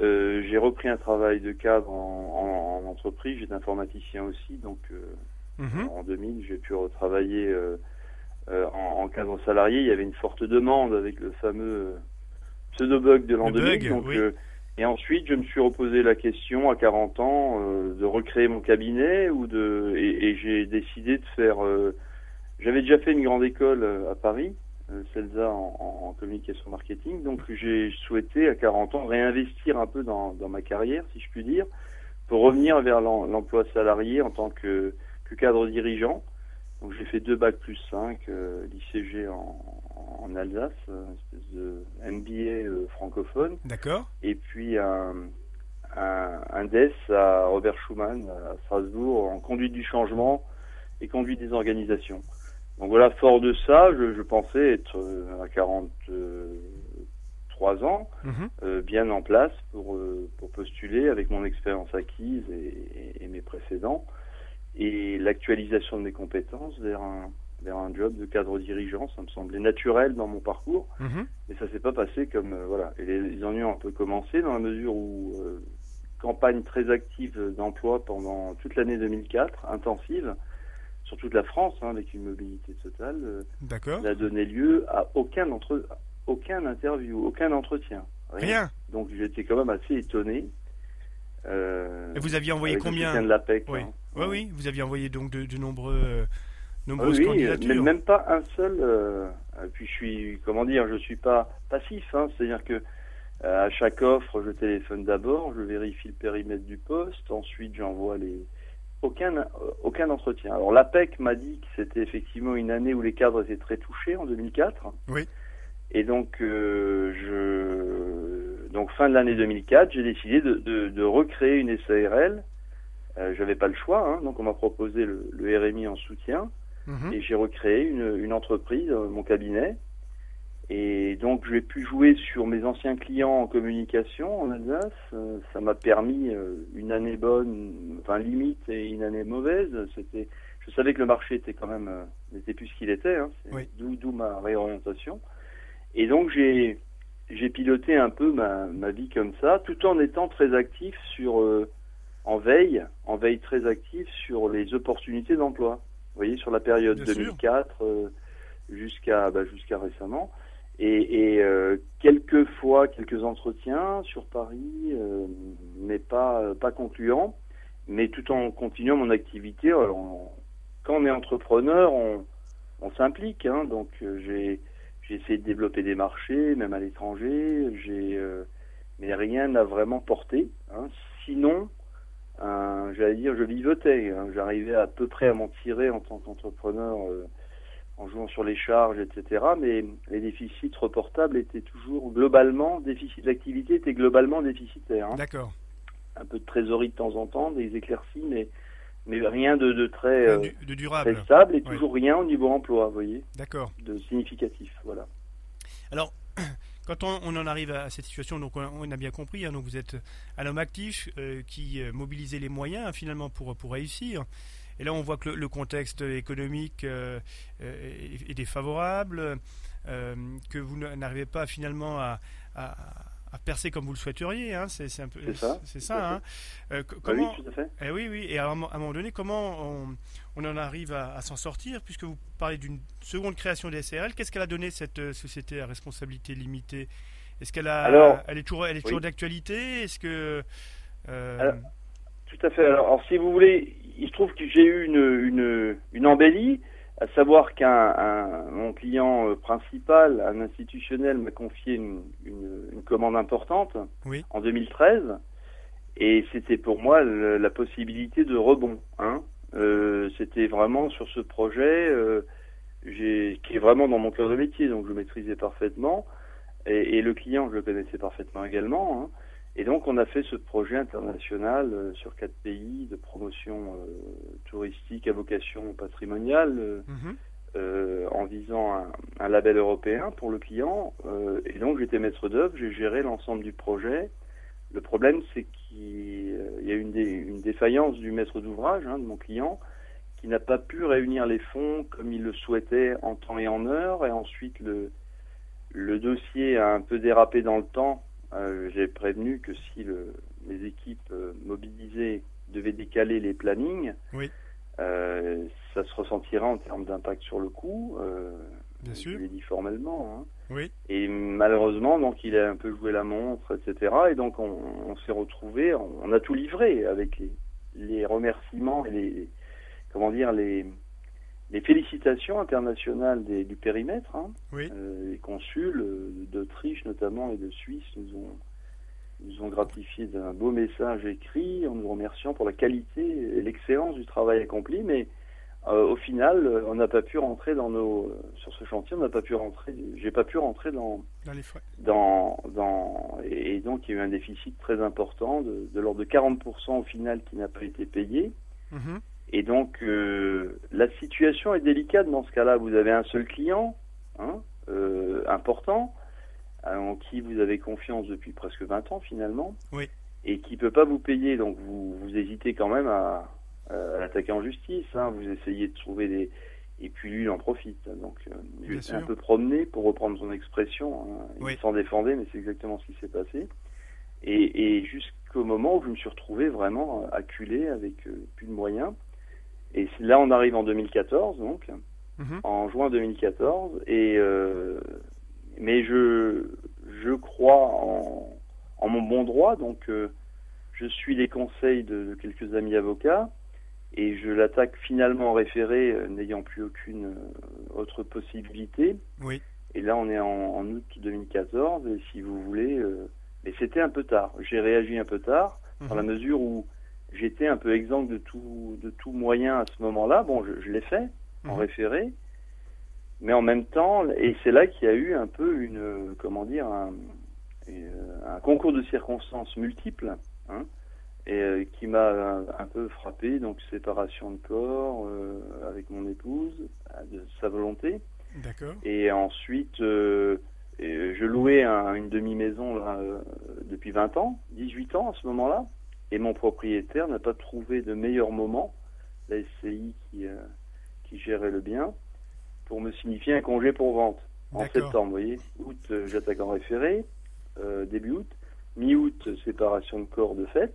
euh, j'ai repris un travail de cadre en, en- en entreprise, j'étais informaticien aussi, donc euh,
Mhm.
en 2000, j'ai pu retravailler euh, en, en cadre salarié. Il y avait une forte demande avec le fameux pseudo-bug de l'an
Le
2000.
bug,
donc,
oui.
euh, et ensuite, je me suis reposé la question à 40 ans de recréer mon cabinet ou de et, et j'ai décidé de faire. J'avais déjà fait une grande école à Paris CELSA en, communication marketing. Donc j'ai souhaité à 40 ans réinvestir un peu dans, ma carrière, si je puis dire, pour revenir vers l'emploi salarié en tant que, cadre dirigeant. Donc j'ai fait deux bacs plus 5, l'ICG en, en Alsace, une espèce de MBA francophone.
D'accord.
Et puis un, un, DES à Robert Schumann à Strasbourg en conduite du changement et conduite des organisations. Donc voilà, fort de ça, je, pensais être euh, à 43 ans, mhm. euh, bien en place pour, euh, pour postuler avec mon expérience acquise et, mes précédents et l'actualisation de mes compétences vers un, vers un job de cadre dirigeant. Ça me semblait naturel dans mon parcours, mhm. mais ça s'est pas passé comme voilà. Et les, les, ennuis ont un peu commencé dans la mesure où campagne très active d'emploi pendant toute l'année 2004, intensive, sur toute la France, hein, avec une mobilité totale. Euh, n'a donné lieu à aucun, entre, aucun interview, aucun entretien.
Rien.
Donc j'étais quand même assez étonné.
Euh, Et vous aviez envoyé combien
de l'APEC.
Oui.
Hein.
oui, oui, vous aviez envoyé donc de, nombreux, euh, nombreuses oui,
Mais même pas un seul. puis je suis, comment dire, je suis pas passif. Hein, C'est-à-dire que à chaque offre, je téléphone d'abord, je vérifie le périmètre du poste, ensuite j'envoie les aucun euh, aucun entretien. Alors l'APEC m'a dit que c'était effectivement une année où les cadres étaient très touchés en 2004.
Oui.
Et donc euh, je donc fin de l'année 2004, j'ai décidé de, de, de, recréer une SARL. Euh, J'avais pas le choix, hein, donc on m'a proposé le, le, RMI en soutien mhm. et j'ai recréé une, une entreprise, mon cabinet, et donc j'ai pu jouer sur mes anciens clients en communication en Alsace. Euh, ça m'a permis euh, une année bonne, enfin limite et une année mauvaise. C'était, je savais que le marché était quand même euh, n'était plus ce qu'il était. Hein. D'où ma réorientation. Et donc j'ai j'ai piloté un peu ma, ma vie comme ça, tout en étant très actif sur en veille, en veille très actif sur les opportunités d'emploi. Vous voyez sur la période 2004 jusqu'à bah, jusqu'à récemment et, et euh, quelques fois quelques entretiens sur Paris, euh, mais pas pas concluants, mais tout en continuant mon activité. Alors, quand on est entrepreneur, on, on s'implique, hein, donc euh, j'ai j'ai essayé de développer des marchés, même à l'étranger. J'ai euh, mais rien n'a vraiment porté. Hein. Sinon, j'allais dire, je vivotais. Hein. J'arrivais à peu près à m'en tirer en tant qu'entrepreneur en jouant sur les charges, etc. Mais les déficits reportables étaient toujours globalement, déficit d'activité était globalement déficitaire. Hein.
D'accord.
Un peu de trésorerie de temps en temps, des éclaircies, mais mais rien de, de très,
euh, de durable.
très stable et toujours rien au niveau emploi, vous voyez.
D'accord.
De significatif, voilà.
Alors, quand on, on, en arrive à cette situation, donc on, a bien compris, hein, donc vous êtes un homme actif euh, qui euh, mobilisait les moyens finalement pour, pour réussir. Et là, on voit que le, contexte économique euh, euh, est, défavorable, euh, que vous n'arrivez pas finalement à, percer comme vous le souhaiteriez. Hein. c'est ça.
Hein.
comment,
oui, tout à fait.
Eh oui, oui. Et à un, moment donné, comment on, en arrive à, s'en sortir, puisque vous parlez d'une seconde création des SRL. Qu'est-ce qu'elle a donné cette société à responsabilité limitée? Est-ce qu'elle a, elle est toujours, elle est toujours d'actualité? Est-ce que
tout à fait. alors, si vous voulez, il se trouve que j'ai eu une, une, une embellie, à savoir qu'un mon client euh, principal, un institutionnel, m'a confié une, une, commande importante en 2013, et c'était pour moi la possibilité de rebond. Hein. Euh, c'était vraiment sur ce projet euh, qui est vraiment dans mon cœur de métier, donc je maîtrisais parfaitement, et, et le client, je le connaissais parfaitement également. Hein. Et donc on a fait ce projet international euh, sur quatre pays de promotion euh, touristique à vocation patrimoniale euh, mhm. en visant un, un, label européen pour le client. et donc j'étais maître d'œuvre, j'ai géré l'ensemble du projet. Le problème c'est qu'il y a une, une défaillance du maître d'ouvrage, hein, de mon client, qui n'a pas pu réunir les fonds comme il le souhaitait en temps et en heure. Et ensuite le, le dossier a un peu dérapé dans le temps euh, j'ai prévenu que si le, les équipes euh, mobilisées devaient décaler les plannings,
oui.
euh, ça se ressentira en termes d'impact sur le coût.
Euh, Bien sûr.
Je l'ai dit formellement. Hein.
Oui.
Et malheureusement, donc il a un peu joué la montre, etc. Et donc on, on s'est retrouvé, on, a tout livré avec les, les remerciements et les comment dire les les félicitations internationales des, du périmètre. Hein.
Oui.
Euh, les consuls euh, d'Autriche notamment et de Suisse nous ont, nous ont gratifié d'un beau message écrit en nous remerciant pour la qualité et l'excellence du travail accompli. Mais euh, au final, on n'a pas pu rentrer dans nos sur ce chantier, on n'a pas pu rentrer. J'ai pas pu rentrer dans
Dans les frais.
dans dans et donc il y a eu un déficit très important de, de l'ordre de 40% au final qui n'a pas été payé.
Mhm.
Et donc, euh, la situation est délicate dans ce cas-là. Vous avez un seul client, hein, euh, important, euh, en qui vous avez confiance depuis presque 20 ans finalement,
Oui.
et qui peut pas vous payer. Donc, vous, vous hésitez quand même à, à l'attaquer en justice. Hein. Vous essayez de trouver des... Et puis lui, il en profite. Donc, euh, il
Bien
est
sûr.
un peu promené, pour reprendre son expression. hein. Il
Oui.
s'en défendait, mais c'est exactement ce qui s'est passé. Et, et jusqu'au moment où je me suis retrouvé vraiment euh, acculé avec plus de moyens. Et là, on arrive en 2014, donc,
Mhm.
en juin 2014. Et euh, mais je je crois en, en mon bon droit, donc euh, je suis les conseils de, de quelques amis avocats et je l'attaque finalement en référé, euh, n'ayant plus aucune euh, autre possibilité.
Oui.
Et là, on est en, en août 2014, et si vous voulez, euh, mais c'était un peu tard. J'ai réagi un peu tard, dans la
Mhm.
mesure où j'étais un peu exempt de tout, de tout moyen à ce moment-là. Bon, je, je l'ai fait, en
Mhm.
référé, mais en même temps, et c'est là qu'il y a eu un peu une, comment dire, un, euh, un concours de circonstances multiples, hein, et euh, qui m'a un, un peu frappé. Donc séparation de corps euh, avec mon épouse, de sa volonté.
D'accord.
Et ensuite, euh, et je louais un- une demi-maison là, depuis 20 ans, 18 ans à ce moment-là. Et mon propriétaire n'a pas trouvé de meilleur moment, la SCI qui, euh, qui gérait le bien, pour me signifier un congé pour vente en septembre. Vous voyez, août, euh, j'attaque en référé, euh, début août. Mi-août, séparation de corps de fait.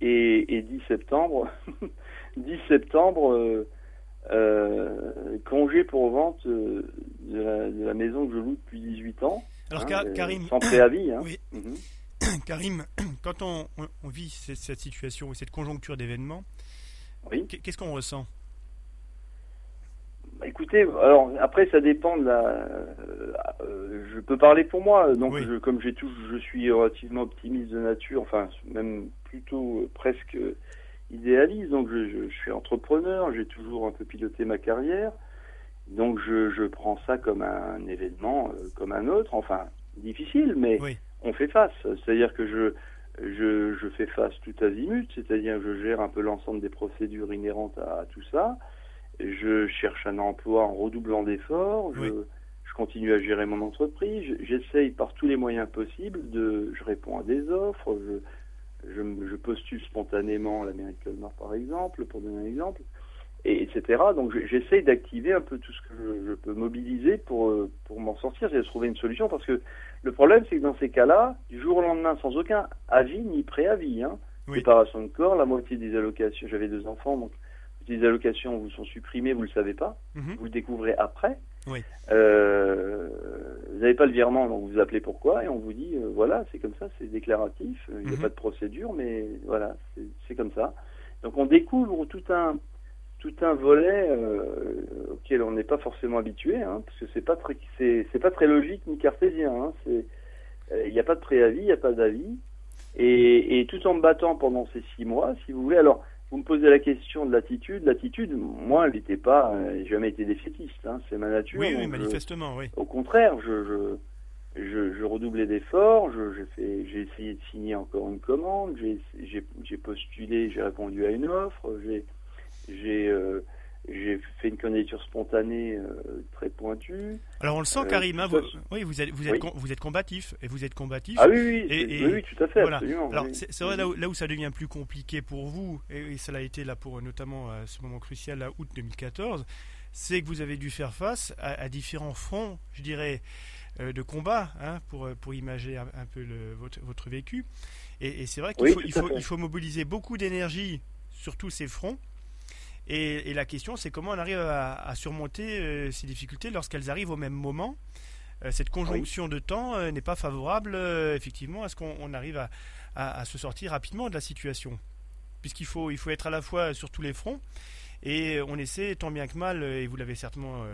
Et, et 10 septembre, 10 septembre, congé pour vente de, la, de la maison que je loue depuis 18 ans.
Alors,
hein,
Ka- Karim,
Sans préavis. Hein.
Oui.
Mhm.
Karim, quand on, vit cette, cette situation ou cette conjoncture d'événements,
Oui.
qu'est-ce qu'on ressent?
Bah, écoutez, alors après ça dépend de la. euh, euh, je peux parler pour moi, donc
Oui.
je, comme j'ai tout, je suis relativement optimiste de nature, enfin même plutôt euh, presque idéaliste. Donc je, je- je suis entrepreneur, j'ai toujours un peu piloté ma carrière, donc je, je prends ça comme un événement, comme un autre, enfin difficile, mais
Oui.
On fait face. C'est-à-dire que je je, je fais face tout azimut, c'est-à-dire que je gère un peu l'ensemble des procédures inhérentes à, à tout ça. Je cherche un emploi en redoublant d'efforts. Je,
Oui.
je continue à gérer mon entreprise. Je- J'essaye par tous les moyens possibles de. Je réponds à des offres. Je, je, postule spontanément à l'Amérique Colmar, par exemple, pour donner un exemple, et etc. Donc je- j'essaye d'activer un peu tout ce que je, peux mobiliser pour euh, pour m'en sortir et trouver une solution. Parce que le problème, c'est que dans ces cas-là, du jour au lendemain, sans aucun avis ni préavis, hein,
Oui.
séparation de corps, la moitié des allocations. J'avais deux enfants, donc les allocations vous sont supprimées, vous le savez pas,
Mhm.
vous le découvrez après.
Oui.
Euh, vous n'avez pas le virement, donc vous appelez pourquoi et on vous dit euh, voilà, c'est comme ça, c'est déclaratif, il n'y a
Mhm.
pas de procédure, mais voilà, c'est comme ça. Donc on découvre tout un tout un volet euh, auquel on n'est pas forcément habitué, hein, parce que c'est pas très c'est c'est pas très logique ni cartésien. hein, c'est euh, il n'y a pas de préavis, il n'y a pas d'avis, et, et tout en me battant pendant ces six mois, si vous voulez. Alors vous me posez la question de l'attitude. L'attitude, moi, elle n'était pas, euh, j'ai jamais été défaitiste. Hein, c'est ma nature.
Oui, oui,
je-
manifestement, oui.
au contraire, je, je, je, je redoublais d'efforts, je, je j'ai essayé de signer encore une commande, j'ai, j'ai, j'ai postulé, j'ai répondu à une offre, j'ai, j'ai, euh, j'ai fait une candidature spontanée euh, très pointue.
Alors on le sent,
Euh,
Karim, hein, vous, oui, vous êtes, vous êtes,
Oui.
con- vous êtes combatif, et vous êtes combatif.
Ah oui, oui,
Et-
c'est-
et-
oui, oui, tout à fait,
voilà.
absolument.
Alors c'est vrai là où, là où ça devient plus compliqué pour vous, et, et ça l'a été là pour notamment à ce moment crucial, là, août 2014, c'est que vous avez dû faire face à, à différents fronts, je dirais, euh, de combat, hein, pour, pour imager un, un peu le, votre, votre vécu. Et, et c'est vrai qu'il il il faut mobiliser beaucoup d'énergie sur tous ces fronts. Et, et la question, c'est comment on arrive à, à surmonter euh, ces difficultés lorsqu'elles arrivent au même moment. Euh, cette conjonction de temps euh, n'est pas favorable, effectivement, à ce qu'on on arrive à, à- à se sortir rapidement de la situation. Puisqu'il faut, il faut être à la fois sur tous les fronts. Et on essaie, tant bien que mal, et vous l'avez certainement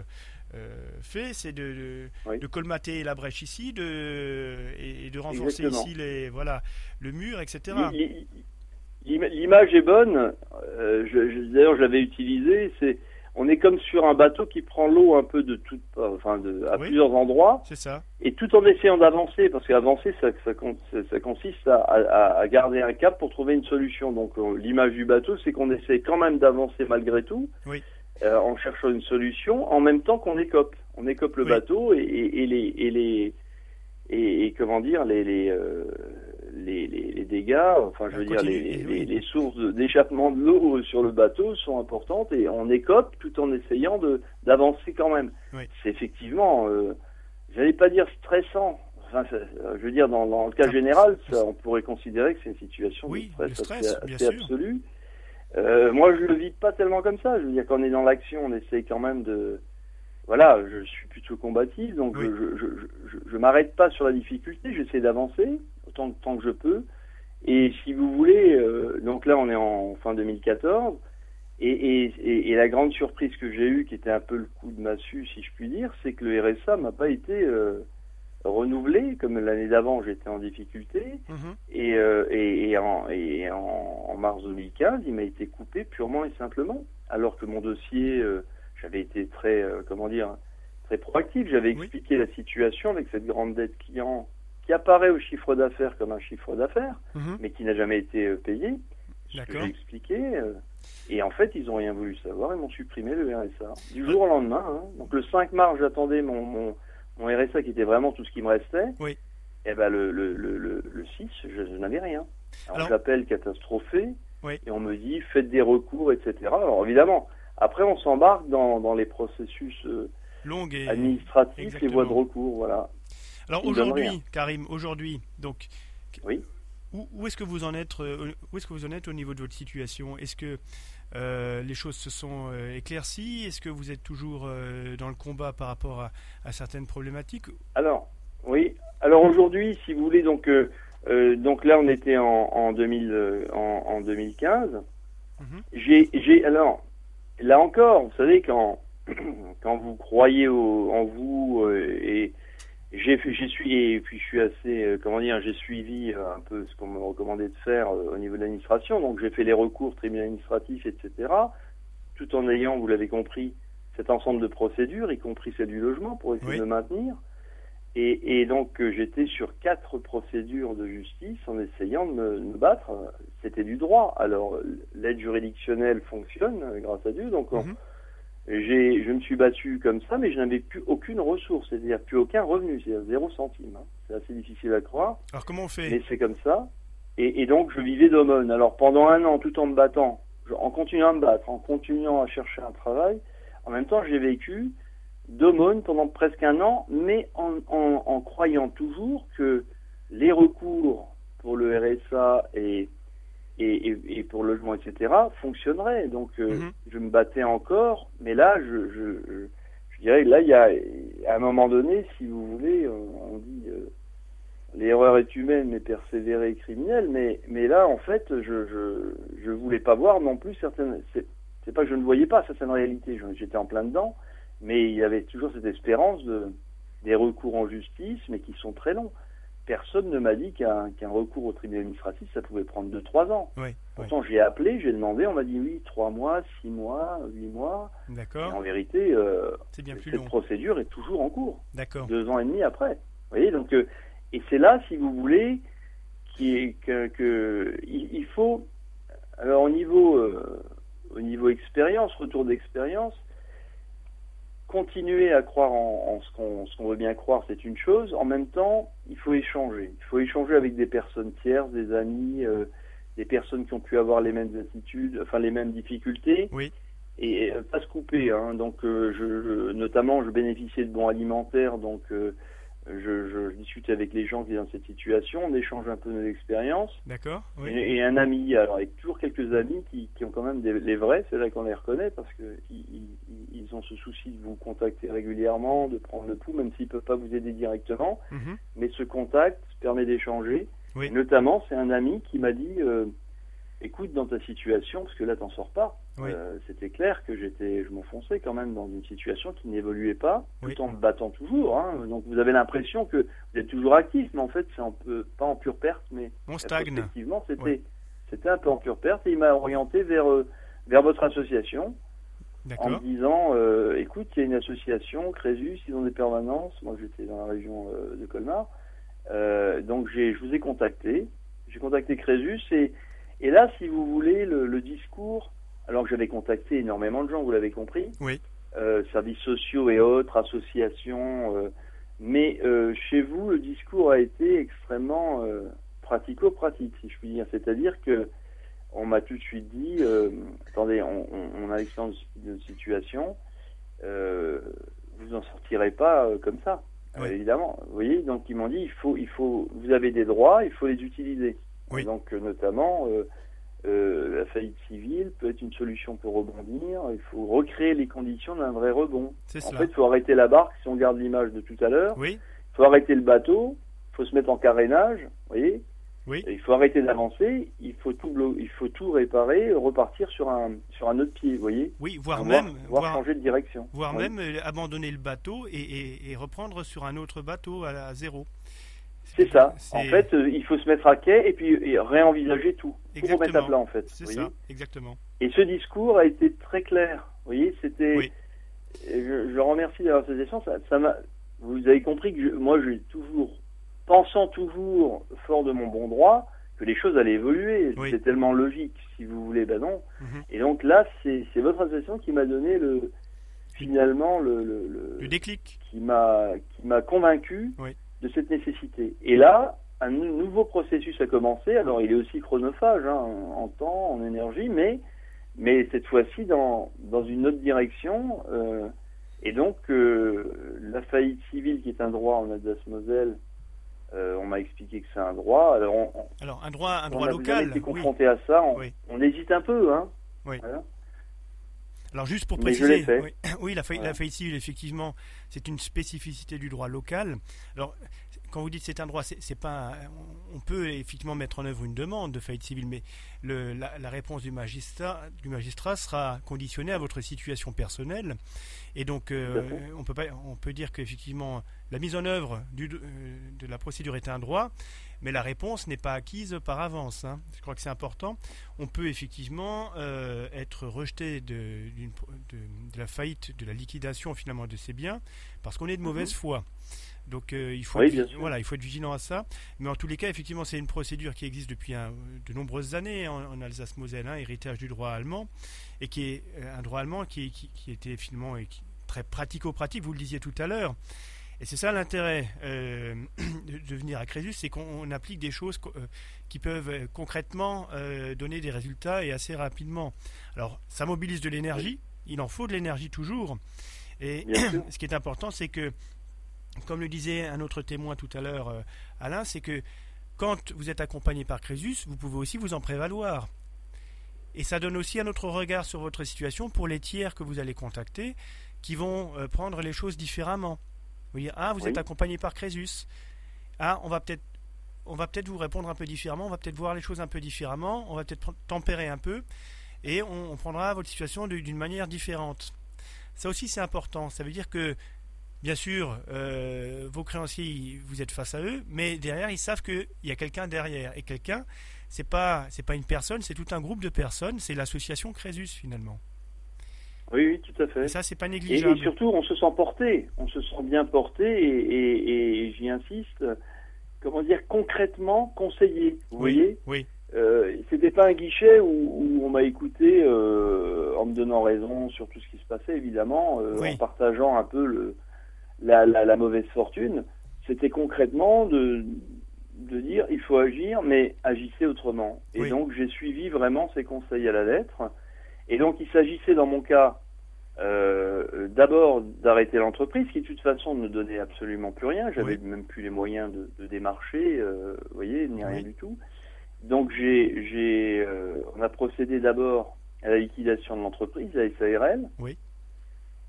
fait, c'est de, de, colmater la brèche ici de, et, de renforcer ici les, voilà, le mur, etc.
L'image est bonne. D'ailleurs, je l'avais utilisée. C'est on est comme sur un bateau qui prend l'eau un peu de tout, enfin de, à plusieurs endroits.
C'est ça.
Et tout en essayant d'avancer, parce qu'avancer, ça, ça, ça, consiste à, à, garder un cap pour trouver une solution. Donc euh, l'image du bateau, c'est qu'on essaie quand même d'avancer malgré tout,
oui.
euh, en cherchant une solution, en même temps qu'on écope. On écope le bateau et, et, et, les et les et, comment dire les les, euh, les, les, dégâts, enfin je veux dire les, les, sources d'échappement de l'eau sur le bateau sont importantes et on écope tout en essayant de d'avancer quand même. C'est effectivement, euh, j'allais pas dire stressant. Enfin, je veux dire dans, dans le cas général, ça, on pourrait considérer que c'est une situation
de
stress, assez, absolue. Euh, moi, je le vis pas tellement comme ça. Je veux dire, quand on est dans l'action, on essaye quand même de, voilà, je suis plutôt combatif, donc je, je, je, je m'arrête pas sur la difficulté, j'essaie d'avancer autant tant que je peux. Et si vous voulez, euh, donc là on est en fin 2014, et, et, et, la grande surprise que j'ai eue, qui était un peu le coup de massue si je puis dire, c'est que le RSA m'a pas été euh, renouvelé, comme l'année d'avant j'étais en difficulté, mhm. et, euh, et, en, et en, mars 2015 il m'a été coupé purement et simplement, alors que mon dossier j'avais été très, euh, comment dire, très proactif. J'avais expliqué la situation avec cette grande dette client qui apparaît au chiffre d'affaires comme un chiffre d'affaires, mhm. mais qui n'a jamais été euh, payé. J'ai expliqué. Euh, et en fait, ils n'ont rien voulu savoir. Ils m'ont supprimé le RSA du jour au lendemain. Hein. Donc le 5 mars, j'attendais mon, mon, mon, RSA qui était vraiment tout ce qui me restait.
Oui.
Et ben le, le, le, le, 6, je, n'avais rien. Alors, j'appelle catastrophé. Et on me dit faites des recours, etc. Alors évidemment, après, on s'embarque dans, dans, les processus euh,
et...
administratifs, les voies de recours, voilà.
Alors aujourd'hui, Karim, aujourd'hui, donc,
oui.
où, où est-ce que vous en êtes euh, Où est-ce que vous en êtes au niveau de votre situation? Est-ce que euh, les choses se sont éclaircies? Est-ce que vous êtes toujours dans le combat par rapport à, à certaines problématiques?
Alors, oui. Alors aujourd'hui, si vous voulez, donc, donc là, on était en, en, 2000, en, en 2015. Mhm. J'ai, alors, là encore, vous savez, quand, quand vous croyez en vous euh, et j'ai suis et puis je suis assez euh, comment dire j'ai suivi euh, un peu ce qu'on me recommandait de faire au niveau de l'administration. Donc j'ai fait les recours tribunal administratif etc tout en ayant vous l'avez compris cet ensemble de procédures y compris celle du logement pour essayer de maintenir et, et donc j'étais sur quatre procédures de justice en essayant de me, battre. C'était du droit. Alors l'aide juridictionnelle fonctionne grâce à Dieu. Donc mhm. j'ai, je me suis battu comme ça, mais je n'avais plus aucune ressource, c'est-à-dire plus aucun revenu, c'est-à-dire zéro centime. Hein. C'est assez difficile à croire.
Alors comment on fait?
Mais c'est comme ça. Et, et donc je vivais d'aumône. Alors pendant un an, tout en me battant, en continuant à me battre, en continuant à chercher un travail, en même temps j'ai vécu d'aumône pendant presque un an, mais en, en, en, croyant toujours que les recours pour le RSA et, et, et, pour le logement, etc., fonctionneraient. Donc, euh, mhm. je me battais encore, mais là, je, je, je, dirais, là, il y a, à un moment donné, si vous voulez, on, dit euh, l'erreur est humaine, mais persévérer est criminel, mais, mais là, en fait, je, je, je voulais pas voir non plus certaines. C'est pas que je ne voyais pas certaines réalités, j'étais en plein dedans mais il y avait toujours cette espérance de, des recours en justice, mais qui sont très longs. Personne ne m'a dit qu'un recours au tribunal administratif, ça pouvait prendre 2-3 ans.
Oui,
Pourtant, j'ai appelé, j'ai demandé, on m'a dit oui, 3 mois, 6 mois, 8 mois.
D'accord.
En vérité, euh,
bien plus
cette procédure est toujours en cours.
D'accord.
Deux ans et demi après. Vous voyez, donc, euh, et c'est là, si vous voulez, qui que, que il, il, faut, alors au niveau, euh, au niveau expérience, retour d'expérience, continuer à croire en, ce qu'on veut bien croire, c'est une chose. En même temps, il faut échanger. Il faut échanger avec des personnes tierces, des amis, euh, des personnes qui ont pu avoir les mêmes attitudes, enfin les mêmes difficultés.
Oui.
Et euh, pas se couper. Hein. Donc, euh, je, notamment, je bénéficiais de bons alimentaires, donc je, je, discute avec les gens qui sont dans cette situation, on échange un peu nos expériences.
D'accord. Oui.
Et, un ami, alors avec toujours quelques amis qui, qui ont quand même des, les vrais, c'est là qu'on les reconnaît parce que ils, ils, ont ce souci de vous contacter régulièrement, de prendre le pouls, même s'ils peuvent pas vous aider directement.
Mhm.
Mais ce contact permet d'échanger.
Oui.
Notamment, c'est un ami qui m'a dit, euh, écoute, dans ta situation, parce que là, t'en sors pas. Euh, c'était clair que j'étais, je m'enfonçais quand même dans une situation qui n'évoluait pas, tout en me battant toujours. hein. Donc vous avez l'impression que vous êtes toujours actif, mais en fait c'est un peu pas en pure perte, mais
On stagne.
effectivement c'était
Oui.
c'était un peu en pure perte. Et il m'a orienté vers euh, vers votre association en me disant, euh, écoute, il y a une association, Crésus, ils ont des permanences. Moi j'étais dans la région euh, de Colmar, donc j'ai, je vous ai contacté. J'ai contacté Crésus et et là, si vous voulez, le, le discours, alors que j'avais contacté énormément de gens, vous l'avez compris,
Oui.
euh, services sociaux et autres, associations, euh, mais euh, chez vous, le discours a été extrêmement pratico-pratique, si je puis dire. C'est-à-dire que on m'a tout de suite dit, attendez, on, on, on a l'expérience de situation, vous en sortirez pas comme ça,
Oui.
Évidemment. Vous voyez, donc ils m'ont dit, il faut, il faut, vous avez des droits, il faut les utiliser.
Oui.
Donc notamment, euh, la faillite civile peut être une solution pour rebondir. Il faut recréer les conditions d'un vrai rebond.
C'est
En
cela.
fait, il faut arrêter la barque, si on garde l'image de tout à l'heure.
Oui.
Il faut arrêter le bateau. Il faut se mettre en carénage. Vous voyez
Oui.
Il faut arrêter d'avancer. Il faut tout blo- il faut tout réparer, repartir sur un sur un autre pied. Vous voyez
Oui, voire même,
voire
voire,
changer de direction.
voire
Oui.
même euh, abandonner le bateau et, et- et reprendre sur un autre bateau à, à zéro.
C'est ça. En fait, euh, il faut se mettre à quai et puis et réenvisager tout. Tout remettre à
Exactement.
plat, en fait.
c'est ça, exactement.
Et ce discours a été très clair. Vous voyez, c'était.
Oui.
Je, je remercie d'avoir cette échange. Ça, ça m'a. Vous avez compris que je- moi, j'ai toujours, pensant toujours fort de mon bon droit, que les choses allaient évoluer.
Oui.
C'est tellement logique, si vous voulez. Ben non.
Mhm.
Et donc là, c'est c'est votre association qui m'a donné le finalement le, le- le-
Le déclic.
qui m'a qui m'a convaincu
Oui.
De cette nécessité. Et là, un nou- nouveau processus a commencé. Alors, il est aussi chronophage hein, en temps, en énergie, mais mais cette fois-ci dans dans une autre direction. euh, et donc, euh, la faillite civile, qui est un droit en Alsace-Moselle, euh, on m'a expliqué que c'est un droit. Alors, on, on-
Alors, un droit, un
on
droit
a
local.
jamais été
oui.
confronté à ça. On,
Oui.
on hésite un peu, hein.
Oui.
Voilà.
Alors juste pour préciser, oui, oui, la, faillite,
Voilà.
la faillite civile, effectivement, c'est une spécificité du droit local. Alors, quand vous dites c'est un droit, c'est pas, on peut effectivement mettre en œuvre une demande de faillite civile, mais le, la, la réponse du magistrat, du magistrat sera conditionnée à votre situation personnelle, et donc euh, on peut pas, on peut dire qu'effectivement la mise en œuvre du, euh, de la procédure est un droit, mais la réponse n'est pas acquise par avance. hein. Je crois que c'est important on peut effectivement euh, être rejeté de, d'une- de- de la faillite, de la liquidation finalement de ses biens, parce qu'on est de mauvaise foi. Donc euh, il, faut
Mhm. Oui,
être, voilà, il faut être vigilant à ça. Mais en tous les cas, effectivement, c'est une procédure qui existe depuis un- de nombreuses années en, en Alsace-Moselle, hein, héritage du droit allemand, et qui est euh, un droit allemand qui, qui, qui était finalement et qui- très pratico-pratique, vous le disiez tout à l'heure. Et c'est ça l'intérêt euh, de, venir à Crésus, c'est qu'on on applique des choses co- euh, qui peuvent euh, concrètement euh, donner des résultats et assez rapidement. Alors, ça mobilise de l'énergie, il en faut de l'énergie toujours. Et ce qui est important, c'est que, comme le disait un autre témoin tout à l'heure, euh, Alain, c'est que quand vous êtes accompagné par Crésus, vous pouvez aussi vous en prévaloir. Et ça donne aussi un autre regard sur votre situation pour les tiers que vous allez contacter, qui vont prendre les choses différemment. Vous dire, ah, vous
Oui.
êtes accompagné par Crésus. Ah, on va peut-être on va peut-être vous répondre un peu différemment, on va peut-être voir les choses un peu différemment, on va peut-être tempérer un peu, et on, on prendra votre situation d'une manière différente. Ça aussi c'est important, ça veut dire que, bien sûr, euh, vos créanciers, vous êtes face à eux, mais derrière, ils savent qu'il y a quelqu'un derrière, et quelqu'un, c'est pas, c'est pas une personne, c'est tout un groupe de personnes, c'est l'association Crésus finalement.
Oui, oui, tout à fait.
Et ça, c'est pas négligeable.
et surtout, on se sent porté, on se sent bien porté, et, et- et j'y insiste, comment dire, concrètement conseillé. Vous
oui,
voyez,
oui,
euh, c'était pas un guichet où, où on m'a écouté euh, en me donnant raison sur tout ce qui se passait, évidemment, euh,
Oui.
en partageant un peu le, la, la, la mauvaise fortune. C'était concrètement de, de dire il faut agir, mais agissez autrement. Et
Oui.
donc j'ai suivi vraiment ces conseils à la lettre. Et donc il s'agissait dans mon cas euh, d'abord d'arrêter l'entreprise qui de toute façon ne donnait absolument plus rien. J'avais même plus les moyens de, de démarcher, euh, vous voyez, ni rien
Oui.
du tout. Donc j'ai, j'ai, euh, on a procédé d'abord à la liquidation de l'entreprise, la SARL.
Oui.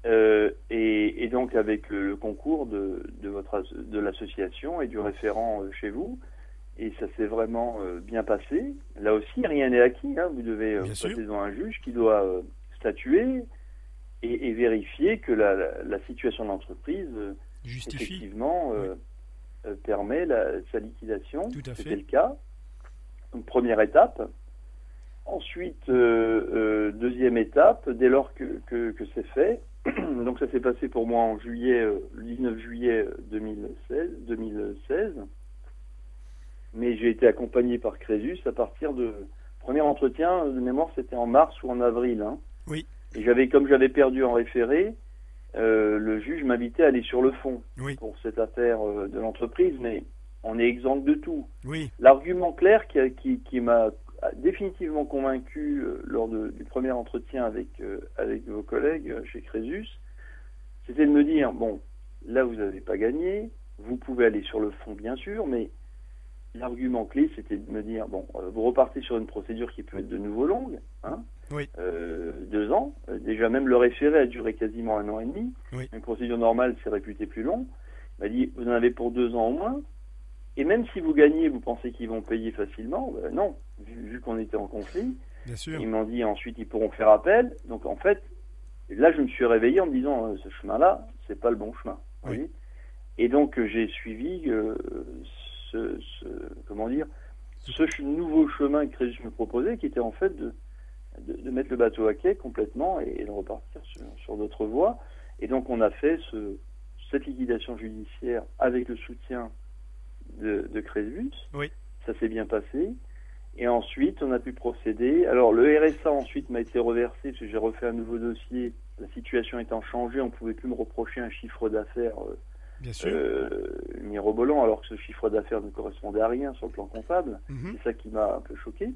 Et, et donc avec le, concours de, de votre de l'association et du référent chez vous. Et ça s'est vraiment euh, bien passé. Là aussi, rien n'est acquis. hein. Vous devez euh, passer devant un juge qui doit euh, statuer et, vérifier que la, situation de l'entreprise effectivement permet sa liquidation. C'était le cas. Donc, première étape. Ensuite, deuxième étape, dès lors que, que c'est fait, donc ça s'est passé pour moi en juillet, le 19 juillet 2016. 2016 mais j'ai été accompagné par Crésus à partir de premier entretien de mémoire, c'était en mars ou en avril. Hein.
Oui.
Et j'avais, comme j'avais perdu en référé, euh, le juge m'invitait à aller sur le fond pour cette affaire euh, de l'entreprise, mais on est exempt de tout.
Oui.
L'argument clair qui, qui, qui m'a définitivement convaincu euh, lors du premier entretien avec, avec vos collègues chez Crésus, c'était de me dire, bon, là vous n'avez pas gagné, vous pouvez aller sur le fond bien sûr, mais l'argument clé, c'était de me dire bon, euh, vous repartez sur une procédure qui peut être de nouveau longue, hein,
oui.
euh, deux ans. Euh, déjà, même le référé a duré quasiment un an et demi. Une procédure normale, c'est réputé plus long. Il m'a dit vous en avez pour deux ans au moins. Et même si vous gagnez, vous pensez qu'ils vont payer facilement ben Non, vu, qu'on était en conflit.
Bien sûr.
Ils m'ont dit ensuite ils pourront faire appel. Donc en fait, là, je me suis réveillé en me disant euh, ce chemin-là, c'est pas le bon chemin. Oui. Et donc j'ai suivi ce, comment dire, ce nouveau chemin que Crésus me proposait, qui était en fait de, de, mettre le bateau à quai complètement et, de repartir sur, d'autres voies. Et donc on a fait ce, cette liquidation judiciaire avec le soutien de, de Crésus.
Oui.
Ça s'est bien passé. Et ensuite, on a pu procéder. Alors, le RSA ensuite m'a été reversé parce que j'ai refait un nouveau dossier. La situation étant changée, on ne pouvait plus me reprocher un chiffre d'affaires euh,
Bien sûr.
Euh, mirobolant, alors que ce chiffre d'affaires ne correspondait à rien sur le plan comptable.
Mhm.
C'est ça qui m'a un peu choqué.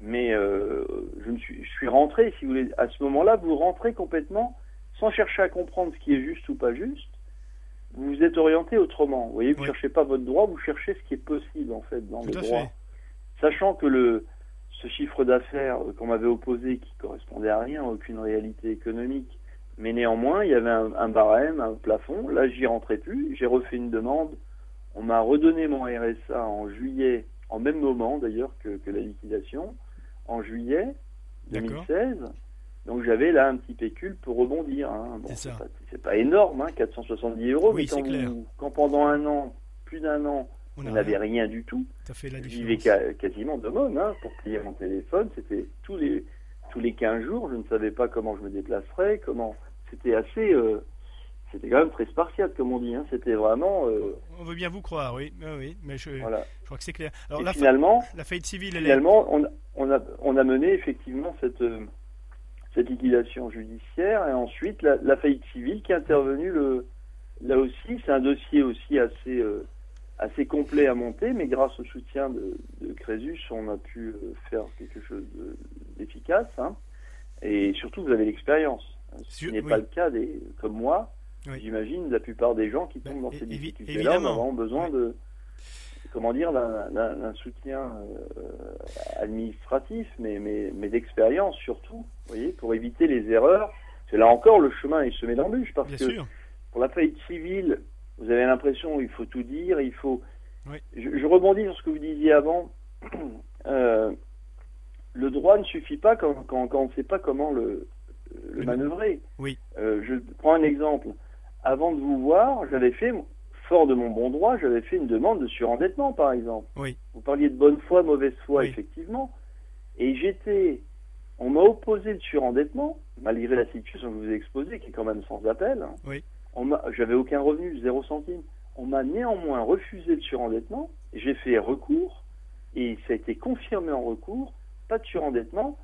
Mais euh, je, me suis, je suis rentré, si vous voulez, à ce moment-là, vous rentrez complètement sans chercher à comprendre ce qui est juste ou pas juste. Vous vous êtes orienté autrement. Vous voyez, vous ne cherchez pas votre droit, vous cherchez ce qui est possible, en fait, dans le droit. Sachant que le, ce chiffre d'affaires qu'on m'avait opposé, qui correspondait à rien, à aucune réalité économique, mais néanmoins, il y avait un, barème, un plafond. Là, j'y rentrais plus. J'ai refait une demande. On m'a redonné mon RSA en juillet, en même moment d'ailleurs que, la liquidation, en juillet 2016. Donc j'avais là un petit pécule pour rebondir. Hein. c'est pas, énorme, hein, 470 euros,
mais
quand, quand, pendant un an, plus d'un an, on n'avait rien. du tout,
fait la
je vivais quasiment de hein, pour payer mon téléphone. C'était tous les tous les 15 jours, je ne savais pas comment je me déplacerais, comment. C'était assez. Euh, c'était quand même très spartiate, comme on dit. Hein. C'était vraiment. Euh,
on veut bien vous croire, oui. oui mais je, crois que c'est clair.
Alors, la finalement,
la faillite civile,
finalement, on, on, a, on a mené effectivement cette, euh, cette liquidation judiciaire et ensuite la, la faillite civile qui est intervenue le, là aussi. C'est un dossier aussi assez assez complet à monter, mais grâce au soutien de, de Crésus, on a pu faire quelque chose d'efficace. Hein. Et surtout, vous avez l'expérience. Ce n'est pas le cas des, comme moi. J'imagine la plupart des gens qui tombent dans ces difficultés-là ont besoin de comment dire d'un soutien euh, administratif, mais, mais, mais d'expérience surtout, vous voyez, pour éviter les erreurs. C'est là encore le chemin est semé d'embûches parce que pour la faillite civile, vous avez l'impression il faut tout dire, il faut. Je, rebondis sur ce que vous disiez avant. Euh, le droit ne suffit pas quand, quand, on ne sait pas comment le, manœuvrer.
Oui.
Euh, je prends un exemple. Avant de vous voir, j'avais fait, fort de mon bon droit, j'avais fait une demande de surendettement, par exemple.
Oui.
Vous parliez de bonne foi, mauvaise foi, effectivement. Et j'étais. On m'a opposé le surendettement, malgré la situation que je vous ai exposée, qui est quand même sans appel.
Oui
j'avais aucun revenu, zéro centime. On m'a néanmoins refusé le surendettement. J'ai fait recours et ça a été confirmé en recours. Pas de surendettement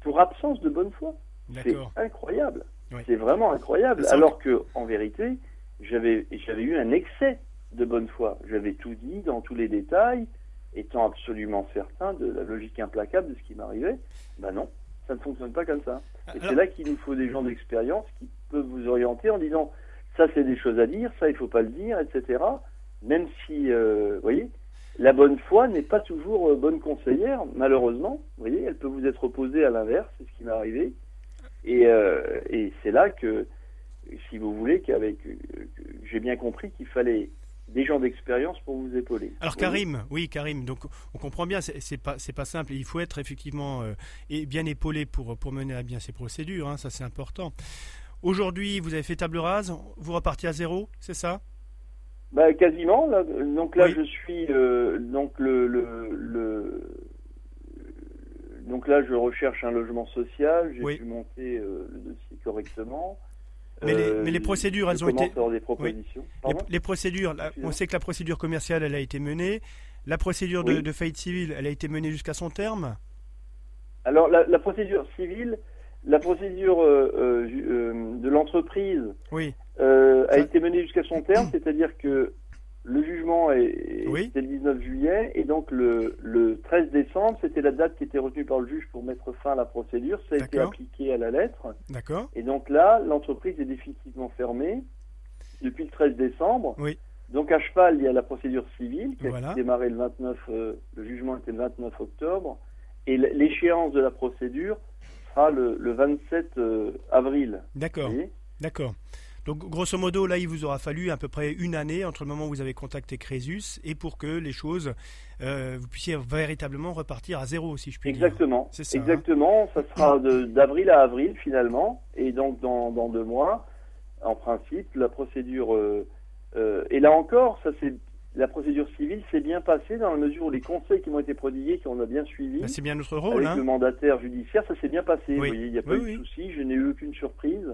pour absence de bonne foi. C'est incroyable. C'est vraiment incroyable. Alors que, en vérité, j'avais eu un excès de bonne foi. J'avais tout dit dans tous les détails, étant absolument certain de la logique implacable de ce qui m'arrivait. Ben non, ça ne fonctionne pas comme ça. Et c'est là qu'il nous faut des gens d'expérience qui peuvent vous orienter en disant ça c'est des choses à dire, ça il faut pas le dire, etc. Même si, euh, vous voyez, la bonne foi n'est pas toujours euh, bonne conseillère, malheureusement. Vous voyez, elle peut vous être opposée à l'inverse, c'est ce qui m'est arrivé. Et, euh, et c'est là que, si vous voulez, qu'avec, j'ai bien compris qu'il fallait des gens d'expérience pour vous épauler.
Alors Karim, oui Karim, donc on comprend bien, c'est pas c'est pas simple. Il faut être effectivement euh, et bien épaulé pour pour mener à bien ces procédures. Hein, ça c'est important. Aujourd'hui, vous avez fait table rase, vous repartez à zéro, c'est ça?
Bah, quasiment. donc là, je suis euh, donc le, le, donc là, je recherche un logement social. J'ai pu monter euh, le dossier correctement.
Mais, les, mais les, procédures, elles ont été.
Des propositions.
Les, procédures, on sait que la procédure commerciale, elle a été menée. La procédure de, de, faillite civile, elle a été menée jusqu'à son terme?
Alors la, procédure civile, la procédure euh, euh, de l'entreprise oui. a été menée jusqu'à son terme, c'est-à-dire que le jugement est, c'était le 19 juillet et donc le, le 13 décembre, c'était la date qui était retenue par le juge pour mettre fin à la procédure. Ça a été appliqué à la lettre.
D'accord.
Et donc là, l'entreprise est définitivement fermée depuis le 13 décembre.
Oui.
Donc à cheval, il y a la procédure civile qui a démarré le 29, euh, le jugement était le 29 octobre et l'échéance de la procédure sera le, le 27 euh, avril.
D'accord. D'accord. Donc, grosso modo, là, il vous aura fallu à peu près une année entre le moment où vous avez contacté Crésus et pour que les choses, euh, vous puissiez véritablement repartir à zéro, si je puis
Exactement.
dire.
Ça, hein. Exactement. ça sera d'avril à avril, finalement. Et donc, dans, dans, deux mois, en principe, la procédure. Euh, euh, et là encore, ça c'est la procédure civile s'est bien passée dans la mesure où les conseils qui m'ont été prodigués, qu'on a bien suivis,
bah, c'est bien notre rôle,
avec
hein.
le mandataire judiciaire, ça s'est bien passé. Vous voyez, il n'y a pas eu de souci, je n'ai eu aucune surprise.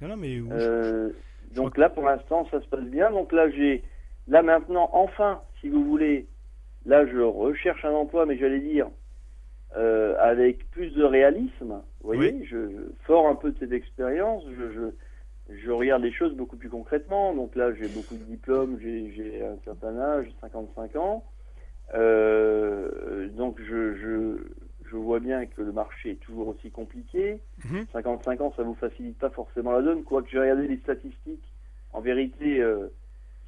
Non, non, mais
euh, donc là, pour l'instant, ça se passe bien. Donc là, j'ai, là maintenant, enfin, si vous voulez, là, je recherche un emploi, mais j'allais dire euh, avec plus de réalisme. Vous voyez, je, sors un peu de cette expérience. Je, je, je, regarde les choses beaucoup plus concrètement. Donc là, j'ai beaucoup de diplômes, j'ai un certain âge, 55 ans. Euh, donc je, je je vois bien que le marché est toujours aussi compliqué. 55 mhm. ans, ça vous facilite pas forcément la donne. Quoique j'ai regardé les statistiques, en vérité, euh,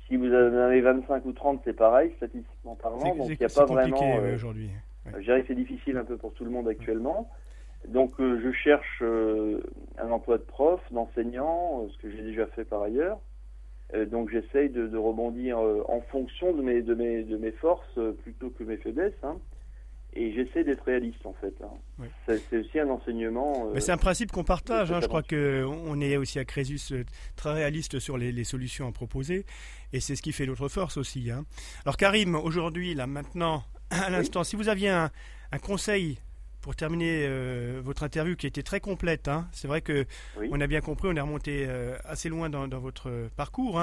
si vous en avez 25 ou 30, c'est pareil, statistiquement parlant. Donc il n'y a pas vraiment.
Euh, aujourd'hui.
Ouais. c'est difficile un peu pour tout le monde actuellement. Donc euh, je cherche un emploi de prof, d'enseignant, ce que j'ai déjà fait par ailleurs. donc j'essaye de, rebondir en fonction de mes, de mes, de mes forces plutôt que mes faiblesses. Hein et j'essaie d'être réaliste en fait. Hein. C'est aussi un enseignement.
Euh, c'est un principe qu'on partage. Hein. Je crois qu'on est aussi à Crésus euh, très réaliste sur les, solutions à proposer et c'est ce qui fait notre force aussi. Hein. Alors Karim, aujourd'hui, là maintenant, à l'instant, si vous aviez un, conseil pour terminer euh, votre interview qui était très complète, hein. c'est vrai que on a bien compris, on est remonté assez loin dans, dans votre parcours.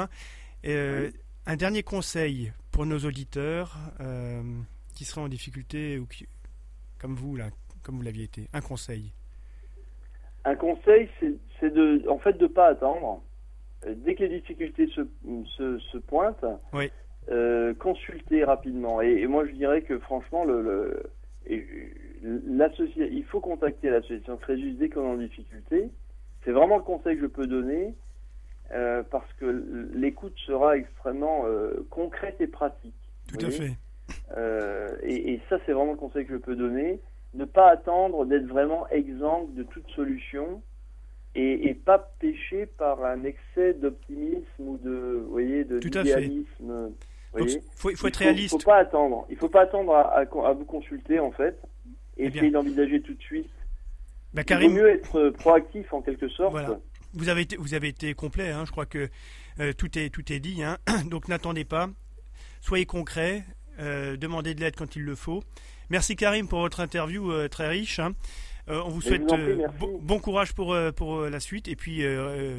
Un dernier conseil pour nos auditeurs qui en difficulté ou qui, comme vous là, comme vous l'aviez été Un conseil.
Un conseil, c'est de, en fait, de pas attendre. Dès que les difficultés se, se, pointent,
oui.
euh, consulter rapidement. Et, moi, je dirais que franchement, le, le il faut contacter l'association Crésus dès qu'on est en difficulté. C'est vraiment le conseil que je peux donner euh, parce que l'écoute sera extrêmement euh, concrète et pratique.
Tout à fait.
Euh, et, ça, c'est vraiment le conseil que je peux donner. Ne pas attendre d'être vraiment exempt de toute solution et, pas pécher par un excès d'optimisme ou de, vous voyez, de d'idéalisme.
Il faut, faut, être réaliste.
Il faut pas attendre. Il faut pas attendre à, vous consulter en fait et eh essayer d'envisager tout de suite.
Bah, il vaut
mieux être proactif en quelque sorte.
Voilà. Vous avez été, vous avez été complet. Hein. Je crois que euh, tout est tout est dit. Hein. Donc n'attendez pas. Soyez concret. Euh, demander de l'aide quand il le faut. Merci Karim pour votre interview euh, très riche. Hein. Euh, on vous souhaite bon, courage pour, pour la suite et puis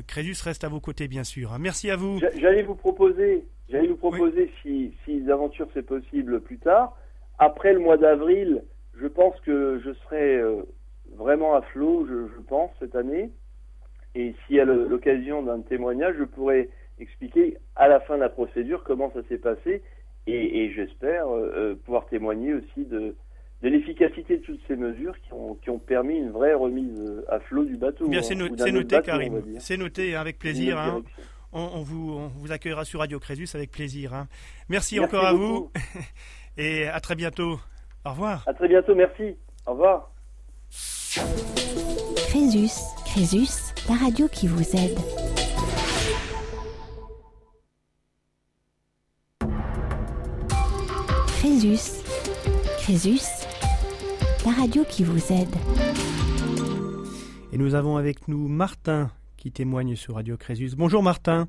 Crédus reste à vos côtés bien sûr. Hein. Merci à vous.
J'allais vous proposer, j'allais vous proposer si, si l'aventure c'est possible plus tard, après le mois d'avril, je pense que je serai vraiment à flot, je, je, pense, cette année. Et s'il y a l'occasion d'un témoignage, je pourrais expliquer à la fin de la procédure comment ça s'est passé et, j'espère euh, euh, pouvoir témoigner aussi de, de l'efficacité de toutes ces mesures qui ont, qui ont permis une vraie remise euh, à flot du bateau.
Bien, c'est noté, Karim. C'est noté avec plaisir. Hein. On, vous, on, vous, accueillera sur Radio Crésus avec plaisir. Hein. Merci, encore à vous et à très bientôt. Au revoir.
À très bientôt, merci. Au revoir.
Crésus, Crésus, la radio qui vous aide. Crésus. Crésus, la radio qui vous aide.
Et nous avons avec nous Martin qui témoigne sur Radio Crésus. Bonjour Martin.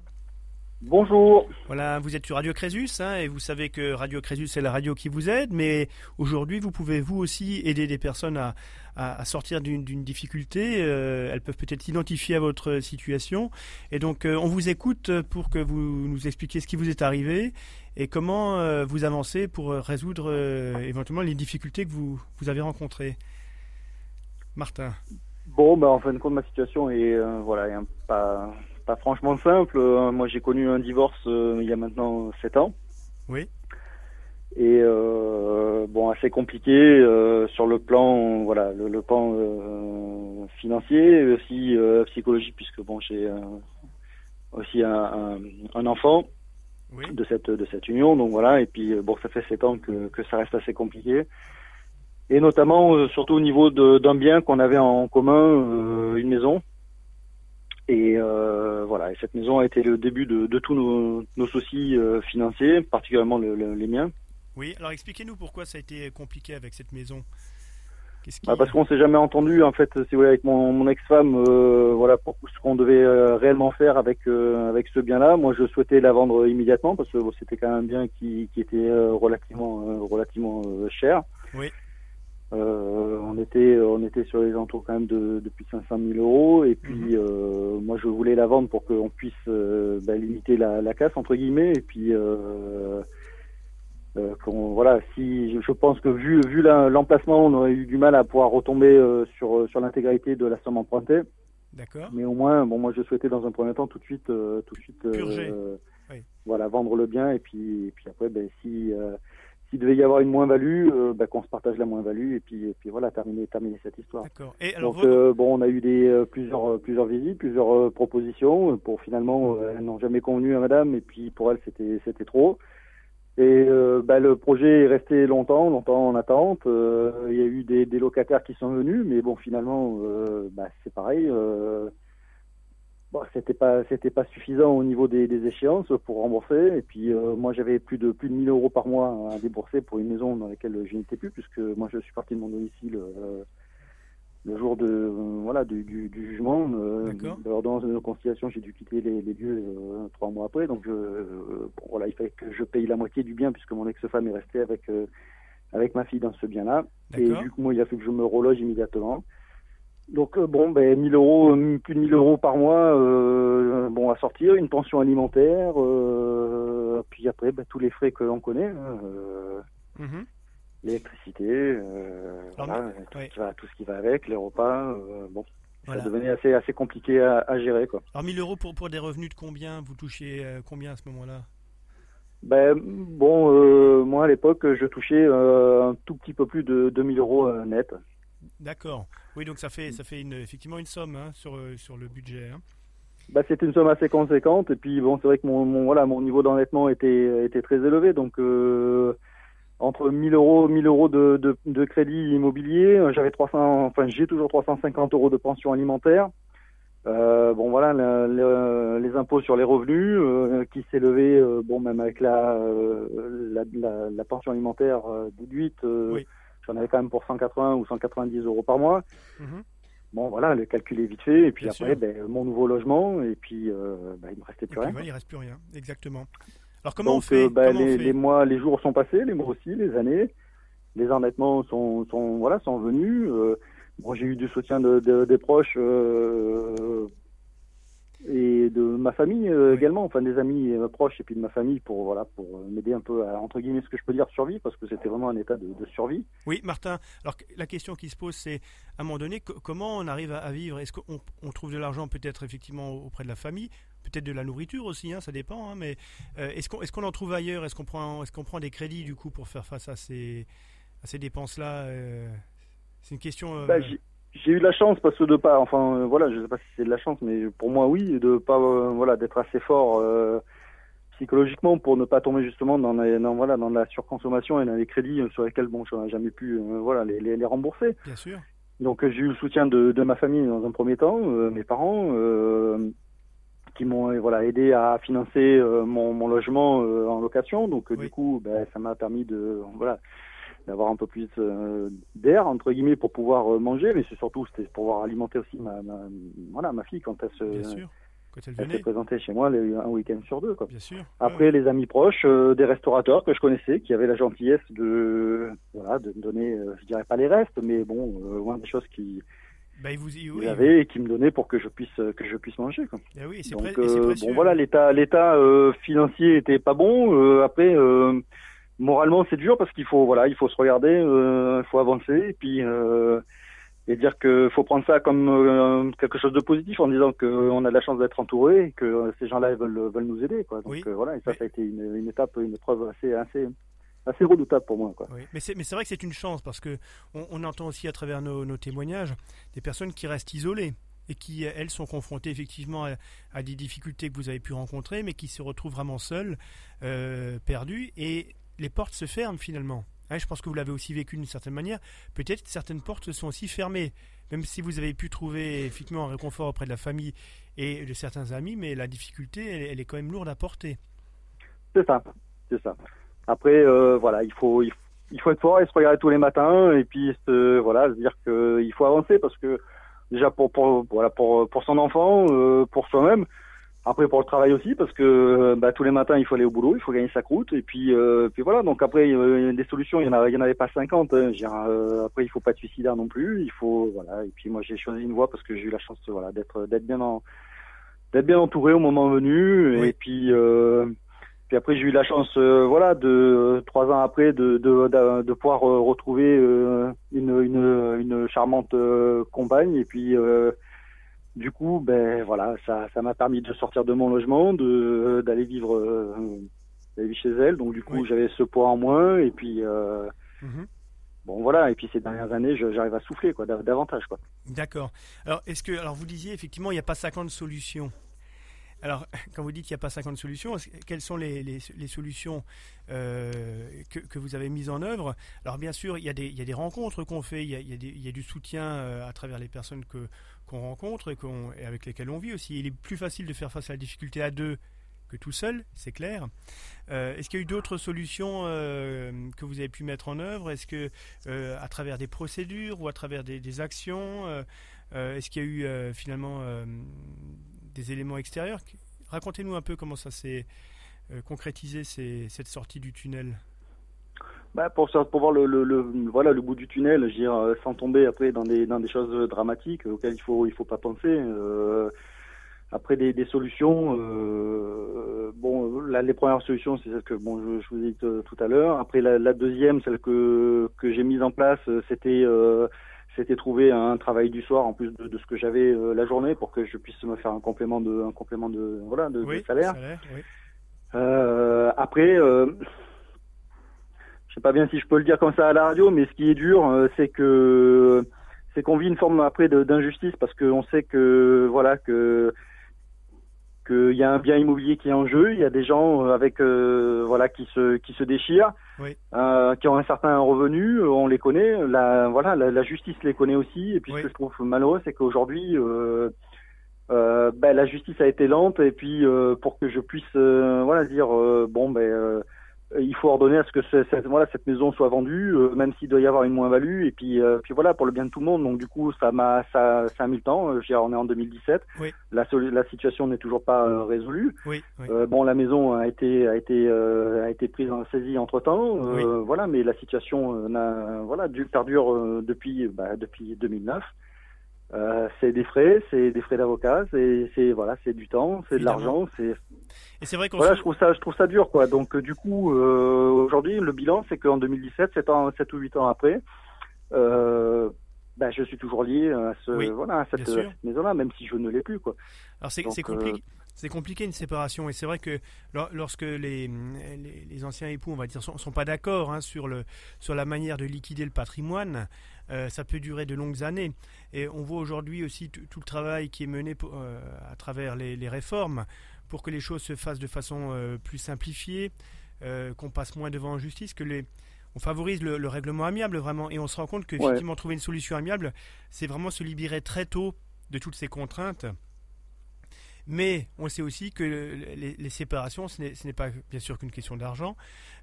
Bonjour.
Voilà, vous êtes sur Radio Crésus hein, et vous savez que Radio Crésus c'est la radio qui vous aide, mais aujourd'hui vous pouvez vous aussi aider des personnes à, à, sortir d'une difficulté. Euh, elles peuvent peut-être s'identifier à votre situation et donc euh, on vous écoute pour que vous nous expliquiez ce qui vous est arrivé et comment euh, vous avancez pour résoudre éventuellement les difficultés que vous, vous avez rencontrées? Martin.
Bon, ben, en fin de compte, ma situation est voilà, pas pas franchement simple. Euh, moi, j'ai connu un divorce euh, il y a maintenant 7 ans.
Oui.
Et euh, bon, assez compliqué sur le plan, voilà, le, plan financier, aussi psychologique, puisque bon, j'ai aussi un, enfant de cette de cette union, donc voilà. Et puis bon, ça fait 7 ans que, que ça reste assez compliqué et notamment surtout au niveau d'un bien qu'on avait en commun, une maison. Et euh, voilà, et cette maison a été le début de, tous nos, soucis euh, financiers, particulièrement les miens.
Oui, alors expliquez-nous pourquoi ça a été compliqué avec cette maison.
Bah, parce qu'on s'est jamais entendu en fait, si vous avec mon, ex-femme, euh, voilà pour ce qu'on devait réellement faire avec avec ce bien-là. Moi, je souhaitais la vendre immédiatement parce que c'était quand même un bien qui, qui était relativement relativement cher.
Oui.
Euh, on était on était sur les entours quand même de, depuis 500 000 euros et puis mhm. euh, moi je voulais la vendre pour qu'on puisse euh, bah, limiter la, la, casse entre guillemets et puis euh, euh voilà si je pense que vu vu l'emplacement on aurait eu du mal à pouvoir retomber sur sur l'intégralité de la somme empruntée
d'accord
mais au moins bon moi je souhaitais dans un premier temps tout de suite tout de suite voilà vendre le bien et puis et puis après ben si s'il devait y avoir une moins-value, euh, bah, qu'on se partage la moins-value et puis, et puis voilà, terminer, terminer cette histoire.
D'accord.
Donc euh, bon, on a eu des euh, plusieurs plusieurs visites, plusieurs propositions. Pour finalement, elles n'ont jamais convenu à Madame et puis pour elle c'était c'était trop. Et bah, le projet est resté longtemps, longtemps en attente. Il y a eu des, locataires qui sont venus, mais bon finalement, bah, c'est pareil bon, c'était pas c'était pas suffisant au niveau des, échéances pour rembourser et puis euh, moi j'avais plus de plus de 1000 euros par mois à débourser pour une maison dans laquelle je n'étais plus puisque moi je suis parti de mon domicile euh, le jour de euh, voilà du, du, du jugement de l'ordonnance de conciliation j'ai dû quitter les, les lieux trois mois après. Donc bon, voilà il fallait que je paye la moitié du bien puisque mon ex-femme est restée avec avec ma fille dans ce bien là et du coup moi il a fallu que je me reloge immédiatement. Donc euh, bon, ben 1000 euros, euh, plus de 1000 euros par mois, euh, bon à sortir, une pension alimentaire, euh, puis après ben, tous les frais que l'on connaît, hein, l'électricité, voilà, tout, ce qui va, tout ce qui va avec, les repas, bon. Ça devenait assez, assez compliqué à, à, gérer. Quoi.
Alors 1000 euros pour, pour des revenus de combien? Vous touchez combien à ce moment-là?
Ben, bon, moi à l'époque, je touchais un tout petit peu plus de 2000 euros net.
D'accord. Oui, donc ça fait, ça fait une, effectivement une somme hein, sur, euh, sur le budget. Hein.
Bah, c'était une somme assez conséquente. Et puis, bon, c'est vrai que mon, mon, voilà, mon niveau d'endettement était, était très élevé. Donc, euh, entre 1000 euros, 1000 euros de, de, de crédit immobilier, euh, j'avais 300, enfin, j'ai toujours 350 euros de pension alimentaire. Euh, bon voilà, les impôts sur les revenus euh, qui s'élevaient, euh, bon même avec la, la, la, la pension alimentaire déduite, oui. J'en avais quand même pour 180 ou 190 euros par mois. Mhm. Bon, voilà, le calcul est vite fait. Et puis après, ben, mon nouveau logement. Et puis, ben, il me restait plus rien.
il reste plus rien, exactement. Alors, comment on fait,
euh, ben, les, mois, les jours sont passés, les mois aussi, les années. Les endettements sont, sont, voilà, sont venus. Euh, bon, j'ai eu du soutien de, des proches et de ma famille euh, également, enfin des amis euh, proches et puis de ma famille pour voilà pour euh, m'aider un peu à entre guillemets ce que je peux dire survie parce que c'était vraiment un état de, survie.
Oui, Martin. Alors la question qui se pose c'est à un moment donné comment on arrive à, vivre? Est-ce qu'on on trouve de l'argent peut-être effectivement auprès de la famille, peut-être de la nourriture aussi, hein, ça dépend. Hein, mais est-ce qu'on est-ce qu'on en trouve ailleurs? Est-ce qu'on prend est-ce qu'on prend des crédits du coup pour faire face à ces à ces dépenses là C'est une question.
Bah, j'ai eu la chance parce que de pas, enfin euh, voilà, je sais pas si c'est de la chance, mais pour moi oui, de pas euh, voilà d'être assez fort euh, psychologiquement pour ne pas tomber justement dans, dans, voilà dans la surconsommation et dans les crédits sur lesquels bon je n'ai jamais pu voilà les, les, rembourser.
Bien sûr.
Donc j'ai eu le soutien de, de ma famille dans un premier temps, mes parents. qui m'ont voilà aidé à financer mon, mon, logement en location. Donc du coup, ben, ça m'a permis de voilà d'avoir un peu plus d'air entre guillemets pour pouvoir manger, mais c'est surtout c'était pour pouvoir alimenter aussi ma, ma, voilà ma fille quand elle se
Bien sûr.
elle, s'est présentée chez moi un week-end sur deux. Quoi.
Bien sûr.
Après, les amis proches, des restaurateurs que je connaissais, qui avaient la gentillesse de, voilà, de me donner, je dirais pas les restes, mais bon, loin des choses qui,
bah, vous,
oui, avait et qui me donnait pour que je puisse que je puisse manger. Quoi.
Eh oui,
Donc euh, bon voilà, l'état l'état euh, financier était pas bon. Euh, après, moralement c'est dur parce qu'il faut voilà, il faut se regarder, il faut avancer et puis et dire que faut prendre ça comme quelque chose de positif en disant qu'on a de la chance d'être entouré et que ces gens-là veulent veulent nous aider quoi. Donc voilà, et ça ça a été une, une étape, une épreuve assez assez assez redoutable pour moi. Quoi.
Oui, mais c'est vrai que c'est une chance parce que on, entend aussi à travers nos, témoignages des personnes qui restent isolées et qui, elles, sont confrontées effectivement à, des difficultés que vous avez pu rencontrer, mais qui se retrouvent vraiment seules, euh, perdues, et les portes se ferment finalement. Hein, je pense que vous l'avez aussi vécu d'une certaine manière. Peut-être certaines portes se sont aussi fermées, même si vous avez pu trouver effectivement un réconfort auprès de la famille et de certains amis, mais la difficulté, elle est quand même lourde à porter.
C'est ça, c'est ça. Après, euh, voilà, il faut, il faut être fort et se regarder tous les matins et puis se, voilà, se dire qu'il faut avancer parce que déjà pour, pour voilà pour pour son enfant, euh, pour soi-même. Après pour le travail aussi parce que bah, tous les matins il faut aller au boulot, il faut gagner sa croûte et puis euh, puis voilà donc après des solutions il y en avait, il y en avait pas 50. Hein, après il faut pas être suicidaire non plus, il faut voilà et puis moi j'ai choisi une voie parce que j'ai eu la chance voilà d'être d'être bien en d'être bien entouré au moment venu et puis puis après, j'ai eu la chance, euh, voilà, de trois ans après, de, de, de, pouvoir euh, retrouver euh, une, une, une, charmante compagne. Et puis, du coup, ben voilà, ça, ça m'a permis de sortir de mon logement, de d'aller vivre, d'aller chez elle. Donc, du coup, j'avais ce poids en moins. Et puis. Mhm. Bon voilà et puis ces dernières années j'arrive à souffler quoi davantage quoi.
D'accord. Alors est-ce que alors vous disiez effectivement il n'y a pas 50 solutions. Alors, quand vous dites qu'il n'y a pas 50 solutions, quelles sont les, les, solutions euh, que, que, vous avez mises en œuvre? Alors, bien sûr, il y a des, il y a des rencontres qu'on fait, il y a, il, y a il y a, du soutien euh, à travers les personnes que, qu'on rencontre et, qu'on, et avec lesquelles on vit aussi. Il est plus facile de faire face à la difficulté à deux que tout seul, c'est clair. Euh, est-ce qu'il y a eu d'autres solutions euh, que vous avez pu mettre en œuvre? Est-ce que euh, à travers des procédures ou à travers des, actions Est-ce qu'il y a eu finalement des éléments extérieurs? Racontez-nous un peu comment ça s'est concrétisé cette sortie du tunnel.
Bah pour, pour voir le, le, voilà le bout du tunnel, dire, euh, sans tomber après dans des dans des choses dramatiques auxquelles il faut il faut pas penser. Euh, après des, des solutions, bon là les premières solutions c'est celle que bon je, vous ai dit tout à l'heure. Après la, la, deuxième, celle que que j'ai mise en place, c'était c'était trouver un travail du soir en plus de, ce que j'avais euh, la journée pour que je puisse me faire un complément de un complément de voilà de, salaire. euh, après, euh, je sais pas bien si je peux le dire comme ça à la radio, mais ce qui est dur, euh, c'est que c'est qu'on vit une forme après d'injustice parce qu'on sait que voilà que qu'il y a un bien immobilier qui est en jeu, il y a des gens euh, avec euh, voilà qui se qui se déchirent, euh, qui ont un certain revenu, on les connaît, la voilà la, justice les connaît aussi. Et puis ce que je trouve malheureux, c'est qu'aujourd'hui euh, ben, la justice a été lente. Et puis pour que je puisse voilà dire bon ben il faut ordonner à ce que cette, voilà, cette maison soit vendue, euh, même s'il doit y avoir une moins-value. Et puis, euh, puis voilà, pour le bien de tout le monde. Donc du coup, ça m'a, ça, ça a mis le temps. Euh, on est en 2017.
Oui.
La, la situation n'est toujours pas résolue.
Oui,
bon, la maison a été, a été, a été prise en saisie entre temps. Voilà, mais la situation n'a, voilà, perdure depuis, bah, depuis 2009. Euh, c'est des frais, c'est des frais d'avocat, c'est voilà, c'est du temps, c'est de l'argent, c'est.
Et c'est vrai qu'on.
Voilà, je trouve ça, je trouve ça dur, quoi. Donc euh, du coup, euh, aujourd'hui, le bilan, c'est qu'en 2017, 7 ans, 7 ou 8 ans après, euh, bah, je suis toujours lié à ce, voilà, à cette, maison-là, même si je ne l'ai plus, quoi.
Alors c'est compliqué. C'est compliqué une séparation et c'est vrai que lorsque les, les, anciens époux, on va dire, sont, sont pas d'accord hein, sur le sur la manière de liquider le patrimoine, euh, ça peut durer de longues années. Et on voit aujourd'hui aussi tout le travail qui est mené euh, à travers les, réformes pour que les choses se fassent de façon euh, plus simplifiée, qu'on passe moins devant en justice, que les, on favorise le, règlement amiable vraiment, et on se rend compte que effectivement trouver une solution amiable, c'est vraiment se libérer très tôt de toutes ces contraintes. Mais on sait aussi que les, séparations, ce n'est pas bien sûr qu'une question d'argent,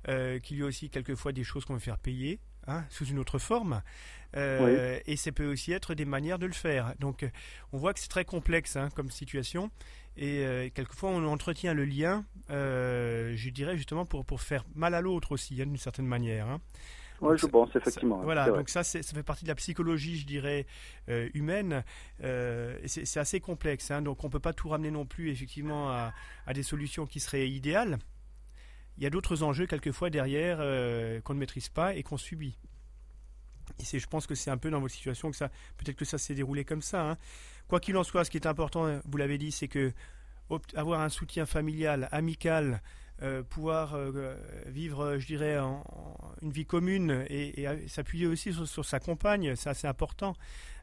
euh, qu'il y a aussi quelquefois des choses qu'on veut faire payer hein, sous une autre forme. Euh, et ça peut aussi être des manières de le faire. Donc on voit que c'est très complexe hein, comme situation. Et euh, quelquefois on entretient le lien, je dirais justement pour, pour faire mal à l'autre aussi, hein, d'une certaine manière.
Oui, je pense, effectivement.
voilà, donc ça, ça fait partie de la psychologie, je dirais, euh, humaine. Euh, c'est assez complexe, hein, donc on ne peut pas tout ramener non plus, effectivement, à, des solutions qui seraient idéales. Il y a d'autres enjeux, quelquefois, derrière, euh, qu'on ne maîtrise pas et qu'on subit. Je pense que c'est un peu dans votre situation que ça, peut-être que ça s'est déroulé comme ça. Hein. Quoi qu'il en soit, ce qui est important, vous l'avez dit, c'est que avoir un soutien familial, amical, euh, pouvoir euh, vivre, je dirais, une vie commune et, s'appuyer aussi sur, sa compagne, c'est assez important.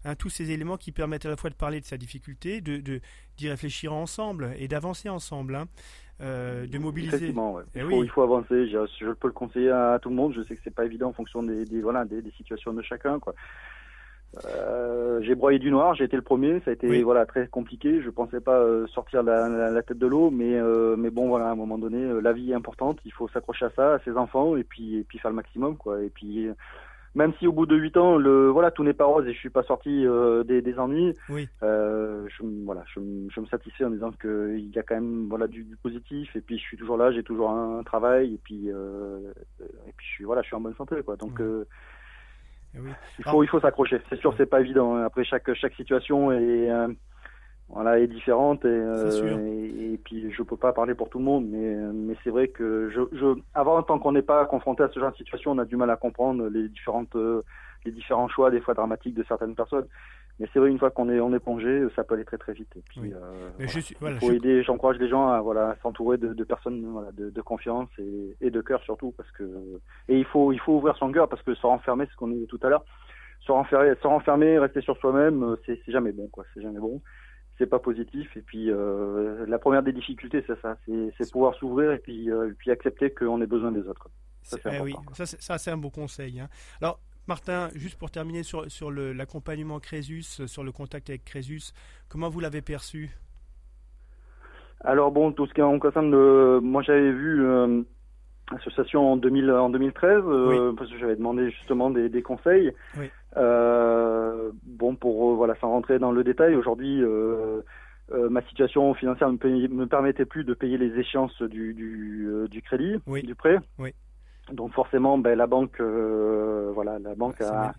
Hein, tous ces éléments qui permettent à la fois de parler de sa difficulté, de d'y réfléchir ensemble et d'avancer ensemble, hein, euh, de mobiliser.
Eh il, faut, il, faut, avancer. Je, je, peux le conseiller à, tout le monde. Je sais que c'est pas évident en fonction des, des voilà des, des, situations de chacun, quoi. Euh, j'ai broyé du noir, j'ai été le premier, ça a été voilà très compliqué. Je pensais pas euh, sortir la, la, tête de l'eau, mais euh, mais bon voilà à un moment donné, la vie est importante, il faut s'accrocher à ça, à ses enfants et puis et puis faire le maximum quoi. Et puis même si au bout de huit ans, le voilà tout n'est pas rose et je suis pas sorti des, des, ennuis,
oui.
je voilà je, je, me satisfais en disant que il y a quand même voilà du, du, positif et puis je suis toujours là, j'ai toujours un, travail et puis et puis je suis voilà je suis en bonne santé quoi. Donc
eh
il faut, il faut s'accrocher. C'est sûr, c'est pas évident. Hein. Après, chaque, chaque situation est, euh, voilà, est différente et, euh, et, puis je peux pas parler pour tout le monde, mais, mais c'est vrai que je, je, avant, tant qu'on n'est pas confronté à ce genre de situation, on a du mal à comprendre les différentes, euh, les différents choix, des fois dramatiques de certaines personnes. Mais c'est vrai, une fois qu'on est, on est plongé, ça peut aller très très vite. Et puis, euh, il faut aider, j'encourage les gens à voilà, s'entourer de, de, personnes voilà, de, de confiance et, et, de cœur surtout, parce que et il faut, il faut ouvrir son cœur parce que se renfermer, c'est ce qu'on dit tout à l'heure, se renfermer, se renfermer, rester sur soi-même, euh, c'est jamais bon, quoi. C'est jamais bon. C'est pas positif. Et puis euh, la première des difficultés, c'est ça, c'est pouvoir s'ouvrir et puis, euh, et puis accepter qu'on ait besoin des autres.
Ça, c'est eh oui, ça, c'est un beau conseil. Hein. Alors, Martin, juste pour terminer sur, sur l'accompagnement Crésus, sur le contact avec Crésus, comment vous l'avez perçu?
Alors bon, tout ce qui en concerne, le, moi j'avais vu euh, l'association en, 2000, en 2013, euh, parce que j'avais demandé justement des, des conseils.
Oui.
Euh, bon, pour euh, voilà, sans rentrer dans le détail, aujourd'hui, euh, ma situation financière ne me, me, permettait plus de payer les échéances du, du, du crédit, du prêt.
Oui.
Donc forcément, ben, la banque, euh, voilà, la banque a,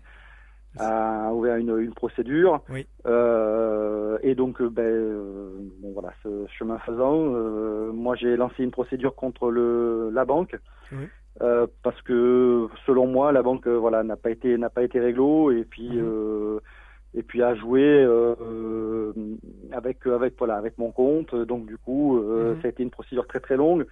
a, ouvert une, une procédure.
Oui.
Euh, et donc, ben, euh, bon, voilà, ce chemin faisant, euh, moi j'ai lancé une procédure contre le, la banque.
Oui.
Euh, parce que selon moi, la banque, voilà, n'a pas été n'a pas été réglo et puis
mhm.
et puis a joué avec avec voilà avec mon compte. Donc du coup,
mhm.
ça a été une procédure très très longue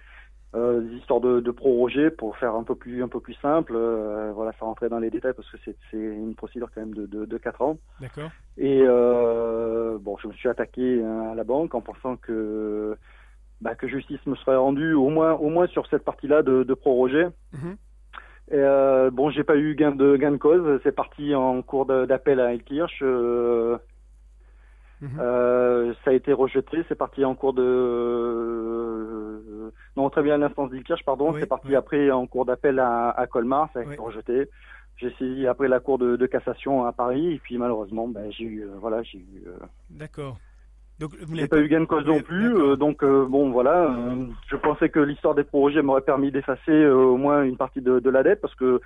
euh, des histoires de, de, proroger pour faire un peu plus un peu plus simple. Euh, voilà, ça rentrer dans les détails parce que c'est une procédure quand même de, de, de 4 ans.
D'accord.
Et euh, bon, je me suis attaqué à la banque en pensant que bah, que justice me serait rendue au moins au moins sur cette partie-là de, de proroger.
Mhm.
Et euh, bon, j'ai pas eu gain de gain de cause. C'est parti en cours d'appel à Elkirch.
Mhm.
Ça a été rejeté, c'est parti en cours de non très bien l'instance d'Ilkirch pardon, c'est parti après en cours d'appel à, à, Colmar, ça a été rejeté. J'ai saisi après la cour de, de, cassation à Paris et puis malheureusement ben j'ai eu euh, voilà j'ai eu
D'accord. Donc vous
n'avez pas, eu gain de cause non plus, donc bon voilà, je pensais que l'histoire des projets m'aurait permis d'effacer au moins une partie de, de, la dette parce que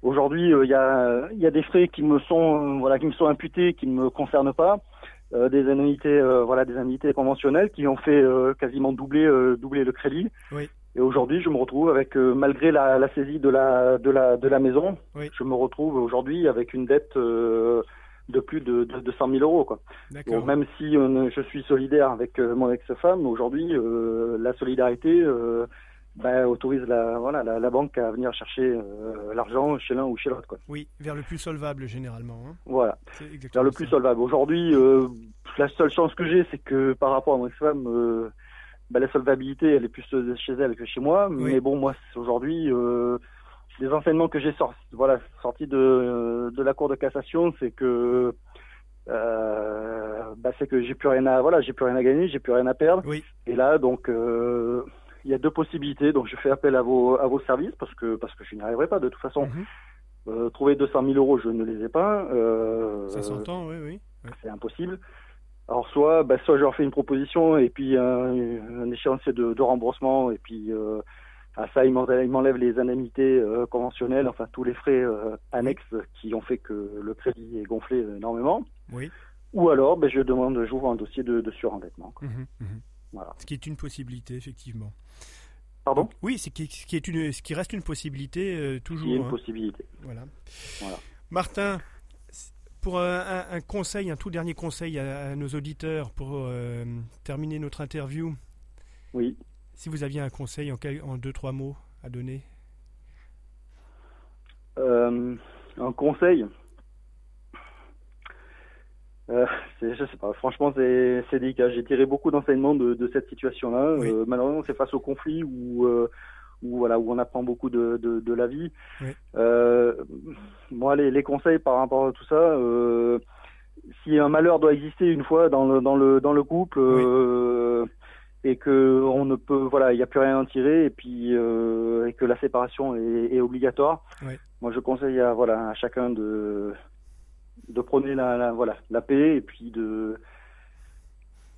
aujourd'hui il y a y a des frais qui me sont voilà qui me sont imputés qui ne me concernent pas. Euh, des annuités, euh, voilà, des annuités conventionnelles qui ont fait euh, quasiment doubler, doubler le crédit.
Oui.
Et aujourd'hui, je me retrouve avec, malgré la, la, saisie de la, de la, de la maison,
oui.
je me retrouve aujourd'hui avec une dette de plus de, de, de 100 000 euros. Quoi.
Bon,
même si je suis solidaire avec mon ex-femme, aujourd'hui, la solidarité bah, autorise la, voilà, la, la, banque à venir chercher euh, l'argent chez l'un ou chez l'autre. Quoi.
Oui, vers le plus solvable généralement. Hein.
Voilà, vers le plus solvable. Aujourd'hui, euh, la seule chance que j'ai, c'est que par rapport à mon ex-femme, euh, bah, la solvabilité, elle est plus chez elle que chez moi.
Oui.
Mais bon, moi, aujourd'hui, euh, les enseignements que j'ai sortis, voilà, sortis de, de la Cour de cassation, c'est que euh, bah, c'est que j'ai plus rien à voilà, j'ai plus rien à gagner, j'ai plus rien à perdre.
Oui.
Et là, donc, euh, il y a deux possibilités. Donc, je fais appel à vos à vos services parce que parce que je n'y arriverai pas de toute façon.
Mhm.
Euh, trouver 200 000 euros, je ne les ai pas. Euh,
Ça s'entend, oui, oui.
c'est impossible. Alors soit, bah, soit je leur fais une proposition et puis un, échéancier de, de remboursement et puis euh, à ça ils m'enlèvent les indemnités euh, conventionnelles, enfin tous les frais euh, annexes qui ont fait que le crédit est gonflé énormément.
Oui.
Ou alors, ben, je demande, j'ouvre un dossier de, de surendettement. quoi.
Mhm, mhm.
Voilà.
Ce qui est une possibilité, effectivement.
Pardon
Oui, c'est qui, ce qui est une, ce qui reste une possibilité euh, toujours.
Il y a une
hein.
possibilité.
Voilà.
Voilà.
Martin, pour un, un- conseil, un tout dernier conseil à, à nos auditeurs pour euh, terminer notre interview,
Oui.
si vous aviez un conseil en, en deux, trois mots à donner.
Euh, un conseil. Euh, c'est- je sais pas. Franchement, c'est délicat. J'ai tiré beaucoup d'enseignements de, de cette situation-là.
Oui.
Euh, malheureusement, c'est face au conflit où, euh, où voilà, où on apprend beaucoup de, de, de la vie.
Oui.
Euh, moi, les, les conseils par rapport à tout ça. Euh, si un malheur doit exister une fois dans le dans le dans le couple. euh, et que on ne peut voilà il n'y a plus rien à en tirer et puis euh, et que la séparation est, est obligatoire
Oui.
moi je conseille à voilà à chacun de de prôner la, la voilà la paix et puis de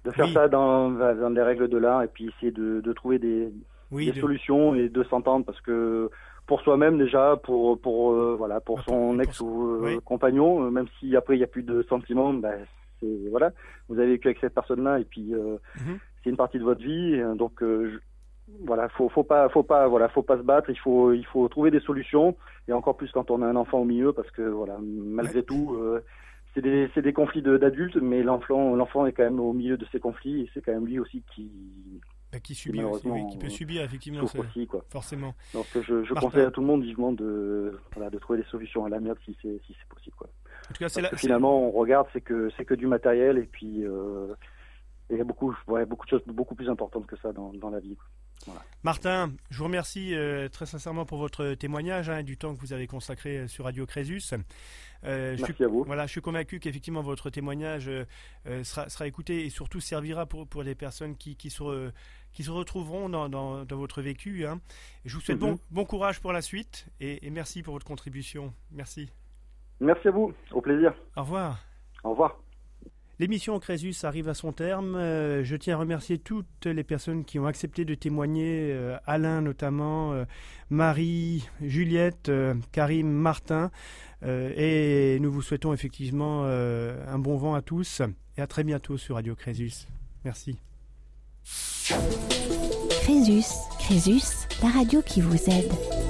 de faire
Oui.
ça dans dans les règles de l'art et puis essayer de, de trouver des,
Oui,
des
de-
solutions et de s'entendre parce que pour soi-même déjà pour pour euh, voilà pour
Ah,
son ex
pour-
ou euh,
oui.
compagnon euh, même si après il y a plus de sentiments ben c'est voilà vous avez vécu avec cette personne là et puis euh,
Mhm.
c'est une partie de votre vie euh, donc je- voilà faut faut pas faut pas voilà faut pas se battre. Il faut il faut trouver des solutions. Et encore plus quand on a un enfant au milieu parce que voilà malgré tout euh, c'est des c'est des conflits de- d'adultes mais l'enfant l'enfant est quand même au milieu de ces conflits et c'est quand même lui aussi qui
bah, qui subit aussi, oui, qui peut
euh,
subir effectivement, c'est-
aussi quoi.
forcément.
donc je, je conseille à tout le monde vivement de voilà de trouver des solutions à l'amiable si c'est si c'est possible quoi.
En tout cas, c'est la,
finalement on regarde c'est que c'est que du matériel et puis euh, il y a beaucoup ouais, beaucoup de choses beaucoup plus importantes que ça dans, dans la vie.
Martin, je vous remercie euh, très sincèrement pour votre témoignage hein, et du temps que vous avez consacré euh, sur Radio Crésus. Euh, je
Merci
suis,
à vous.
Voilà, je suis convaincu qu'effectivement votre témoignage euh, sera, sera écouté et surtout servira pour, pour les personnes qui, qui, se, qui se retrouveront dans, dans, dans votre vécu. hein. Je vous souhaite
Mhm.
bon, bon courage pour la suite et, et merci pour votre contribution. Merci.
Merci à vous, au plaisir.
Au revoir.
Au revoir.
L'émission Crésus arrive à son terme. Euh, je tiens à remercier toutes les personnes qui ont accepté de témoigner, euh, Alain notamment, euh, Marie, Juliette, Karim, Martin. Et nous vous souhaitons effectivement un bon vent à tous et à très bientôt sur Radio Crésus. Merci.
Crésus, Crésus, la radio qui vous aide.